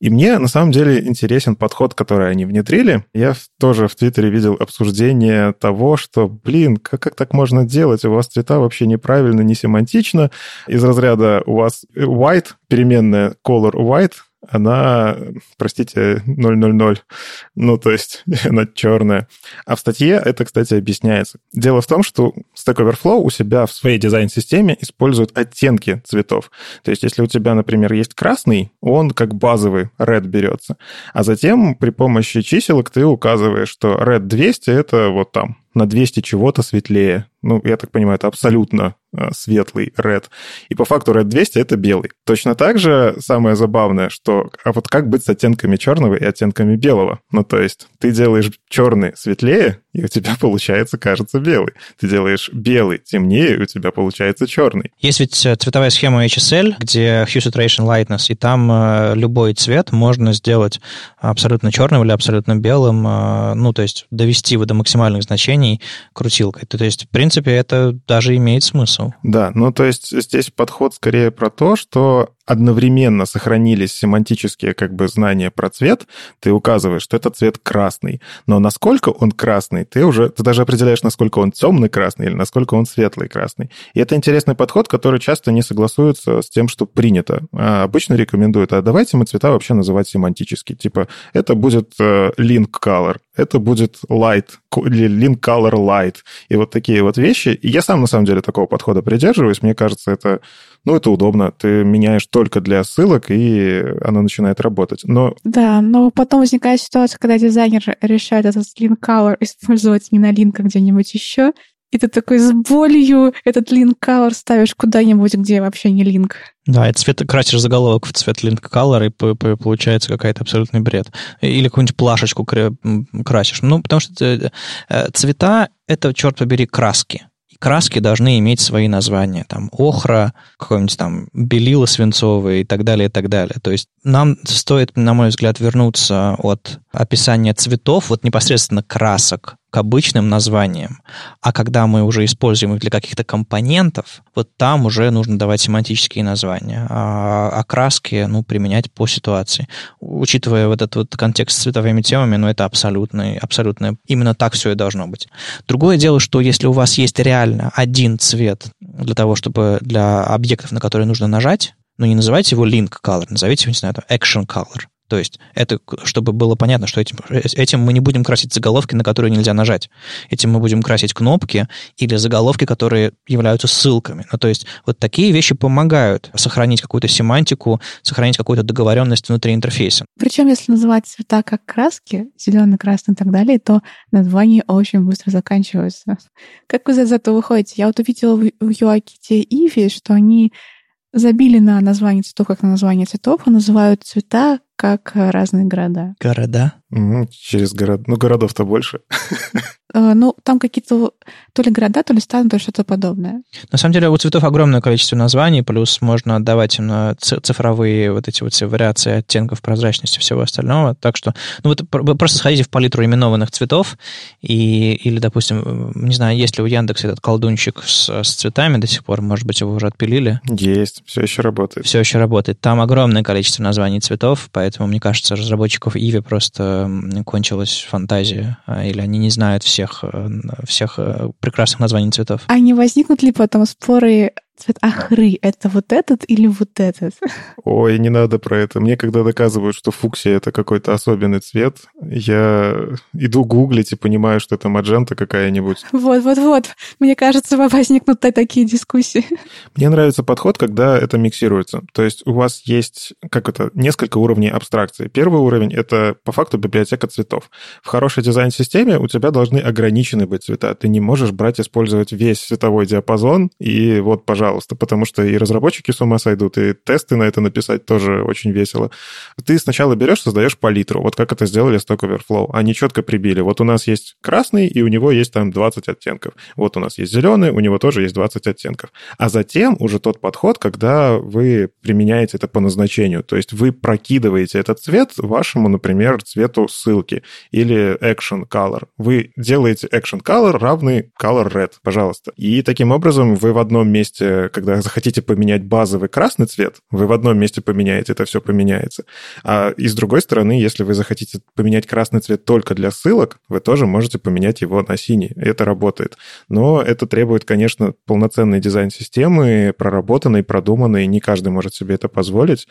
И мне на самом деле интересен подход, который они внедрили. Я тоже в Твиттере видел обсуждение того, что, блин, как, как так можно делать? У вас цвета вообще неправильно, не семантично. Из разряда у вас white, переменная color white, она, простите, 000, ну, то есть она черная. А в статье это, кстати, объясняется. Дело в том, что Stack Overflow у себя в своей дизайн-системе использует оттенки цветов. То есть если у тебя, например, есть красный, он как базовый red берется. А затем при помощи чиселок ты указываешь, что red 200 — это вот там, на 200 чего-то светлее. Ну, я так понимаю, это абсолютно Э, светлый red. И по факту red 200 это белый. Точно так же самое забавное, что а вот как быть с оттенками черного и оттенками белого? Ну, то есть ты делаешь черный светлее, и у тебя получается, кажется, белый. Ты делаешь белый темнее, и у тебя получается черный. Есть ведь э, цветовая схема HSL, где Hue Saturation Lightness, и там э, любой цвет можно сделать абсолютно черным или абсолютно белым, ну, то есть довести его до максимальных значений крутилкой. То есть, в принципе, это даже имеет смысл. Да, ну то есть здесь подход скорее про то, что одновременно сохранились семантические как бы знания про цвет, ты указываешь, что этот цвет красный. Но насколько он красный, ты уже, ты даже определяешь, насколько он темный красный или насколько он светлый красный. И это интересный подход, который часто не согласуется с тем, что принято. А обычно рекомендуют, а давайте мы цвета вообще называть семантически. Типа, это будет э, link color, это будет light, или link color light. И вот такие вот вещи. И я сам, на самом деле, такого подхода придерживаюсь. Мне кажется, это ну, это удобно. Ты меняешь только для ссылок, и оно начинает работать. Но... Да, но потом возникает ситуация, когда дизайнер решает этот link color использовать не на линках где-нибудь еще, и ты такой с болью этот link color ставишь куда-нибудь, где вообще не линк. Да, и цвет, красишь заголовок в цвет link color, и получается какая-то абсолютный бред. Или какую-нибудь плашечку красишь. Ну, потому что э, э, цвета — это, черт побери, краски краски должны иметь свои названия. Там охра, какой-нибудь там белила свинцовые и так далее, и так далее. То есть нам стоит, на мой взгляд, вернуться от описания цветов, вот непосредственно красок, к обычным названиям. А когда мы уже используем их для каких-то компонентов, вот там уже нужно давать семантические названия, а окраски ну, применять по ситуации. Учитывая вот этот вот контекст с цветовыми темами, ну, это абсолютно, абсолютно именно так все и должно быть. Другое дело, что если у вас есть реально один цвет для того, чтобы для объектов, на которые нужно нажать, ну, не называйте его link color, назовите его, не знаю, action color. То есть это, чтобы было понятно, что этим, этим мы не будем красить заголовки, на которые нельзя нажать. Этим мы будем красить кнопки или заголовки, которые являются ссылками. Ну, то есть вот такие вещи помогают сохранить какую-то семантику, сохранить какую-то договоренность внутри интерфейса. Причем, если называть цвета как краски, зеленый, красный и так далее, то названия очень быстро заканчиваются. Как вы из этого выходите? Я вот увидела в UIKit Иви, что они забили на название цветов, как на название цветов, и называют цвета как разные города. Города? Угу, через город. Ну, городов-то больше. Э, ну, там какие-то то ли города, то ли страны, то ли что-то подобное. На самом деле у цветов огромное количество названий, плюс можно отдавать им на цифровые вот эти вот все вариации оттенков, прозрачности всего остального. Так что, ну вот просто сходите в палитру именованных цветов, и, или, допустим, не знаю, есть ли у Яндекса этот колдунчик с, с цветами до сих пор, может быть, его уже отпилили? Есть, все еще работает. Все еще работает. Там огромное количество названий цветов, поэтому, мне кажется, разработчиков Иви просто кончилась фантазия, а, или они не знают всех, э, всех э, прекрасных названий цветов. А не возникнут ли потом споры цвет охры — это вот этот или вот этот? Ой, не надо про это. Мне когда доказывают, что фуксия — это какой-то особенный цвет, я иду гуглить и понимаю, что это маджента какая-нибудь. Вот-вот-вот. Мне кажется, возникнут такие дискуссии. Мне нравится подход, когда это миксируется. То есть у вас есть, как это, несколько уровней абстракции. Первый уровень — это по факту библиотека цветов. В хорошей дизайн-системе у тебя должны ограничены быть цвета. Ты не можешь брать, использовать весь цветовой диапазон, и вот, пожалуйста, потому что и разработчики с ума сойдут, и тесты на это написать тоже очень весело. Ты сначала берешь, создаешь палитру, вот как это сделали с Overflow. Они четко прибили. Вот у нас есть красный, и у него есть там 20 оттенков. Вот у нас есть зеленый, у него тоже есть 20 оттенков. А затем уже тот подход, когда вы применяете это по назначению. То есть вы прокидываете этот цвет вашему, например, цвету ссылки или action color. Вы делаете action color равный color red, пожалуйста. И таким образом вы в одном месте, когда захотите поменять базовый красный цвет, вы в одном месте поменяете, это все поменяется. А и с другой стороны, если вы захотите поменять красный цвет только для ссылок, вы тоже можете поменять его на синий. Это работает. Но это требует, конечно, полноценной дизайн-системы, проработанной, продуманной. Не каждый может себе это позволить.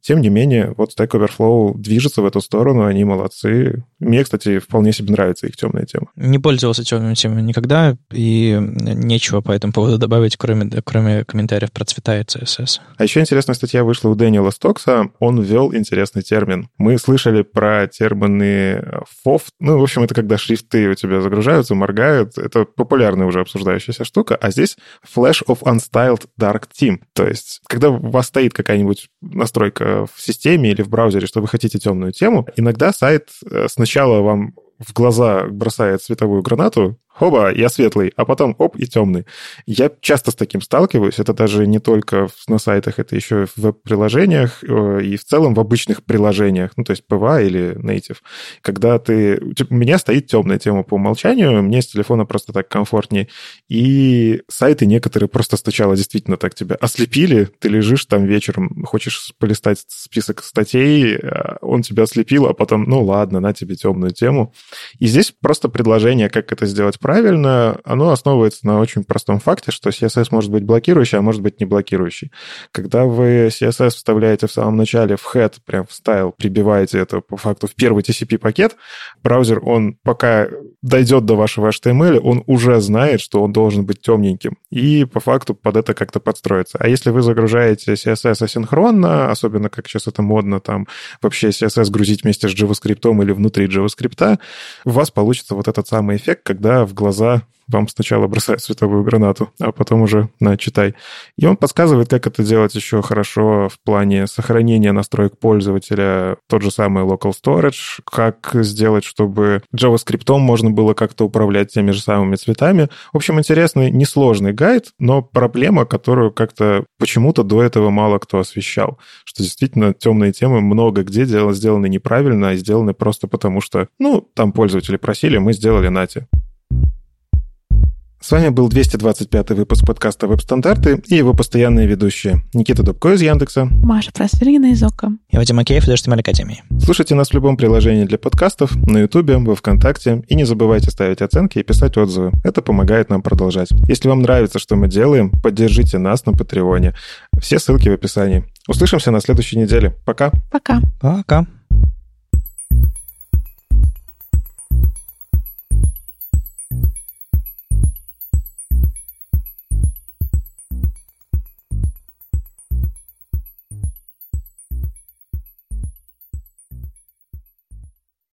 Тем не менее, вот Stack Overflow движется в эту сторону, они молодцы. Мне, кстати, вполне себе нравится их темная тема. Не пользовался темными темами никогда, и нечего по этому поводу добавить, кроме, кроме комментариев про цвета и CSS. А еще интересная статья вышла у Дэниела Стокса. Он ввел интересный термин. Мы слышали про термины FOF. Ну, в общем, это когда шрифты у тебя загружаются, моргают. Это популярная уже обсуждающаяся штука. А здесь Flash of Unstyled Dark Theme. То есть, когда у вас стоит какая-нибудь настройка в системе или в браузере, что вы хотите темную тему, иногда сайт э, сначала вам в глаза бросает световую гранату, хоба, я светлый, а потом оп, и темный. Я часто с таким сталкиваюсь. Это даже не только на сайтах, это еще в веб-приложениях э, и в целом в обычных приложениях, ну, то есть PWA или Native. Когда ты... У меня стоит темная тема по умолчанию, мне с телефона просто так комфортнее. И сайты некоторые просто сначала действительно так тебя ослепили, ты лежишь там вечером, хочешь полистать список статей, э, он тебя ослепил, а потом, ну ладно, на тебе темную тему. И здесь просто предложение, как это сделать правильно, оно основывается на очень простом факте, что CSS может быть блокирующий, а может быть не блокирующий. Когда вы CSS вставляете в самом начале в head, прям в style, прибиваете это по факту в первый TCP-пакет, браузер, он пока дойдет до вашего HTML, он уже знает, что он должен быть темненьким, и по факту под это как-то подстроится. А если вы загружаете CSS асинхронно, особенно как сейчас это модно, там вообще CSS грузить вместе с JavaScript или внутри JavaScript, у вас получится вот этот самый эффект, когда в глаза вам сначала бросает световую гранату, а потом уже на читай. И он подсказывает, как это делать еще хорошо в плане сохранения настроек пользователя, тот же самый local storage, как сделать, чтобы JavaScript можно было как-то управлять теми же самыми цветами. В общем, интересный, несложный гайд, но проблема, которую как-то почему-то до этого мало кто освещал, что действительно темные темы много где сделаны неправильно, а сделаны просто потому, что, ну, там пользователи просили, мы сделали нате. С вами был 225 выпуск подкаста «Веб-стандарты» и его постоянные ведущие Никита Дубко из Яндекса, Маша Просвирина из ОКО и Вадим Макеев из HTML Академии. Слушайте нас в любом приложении для подкастов, на Ютубе, во Вконтакте, и не забывайте ставить оценки и писать отзывы. Это помогает нам продолжать. Если вам нравится, что мы делаем, поддержите нас на Патреоне. Все ссылки в описании. Услышимся на следующей неделе. Пока. Пока. Пока.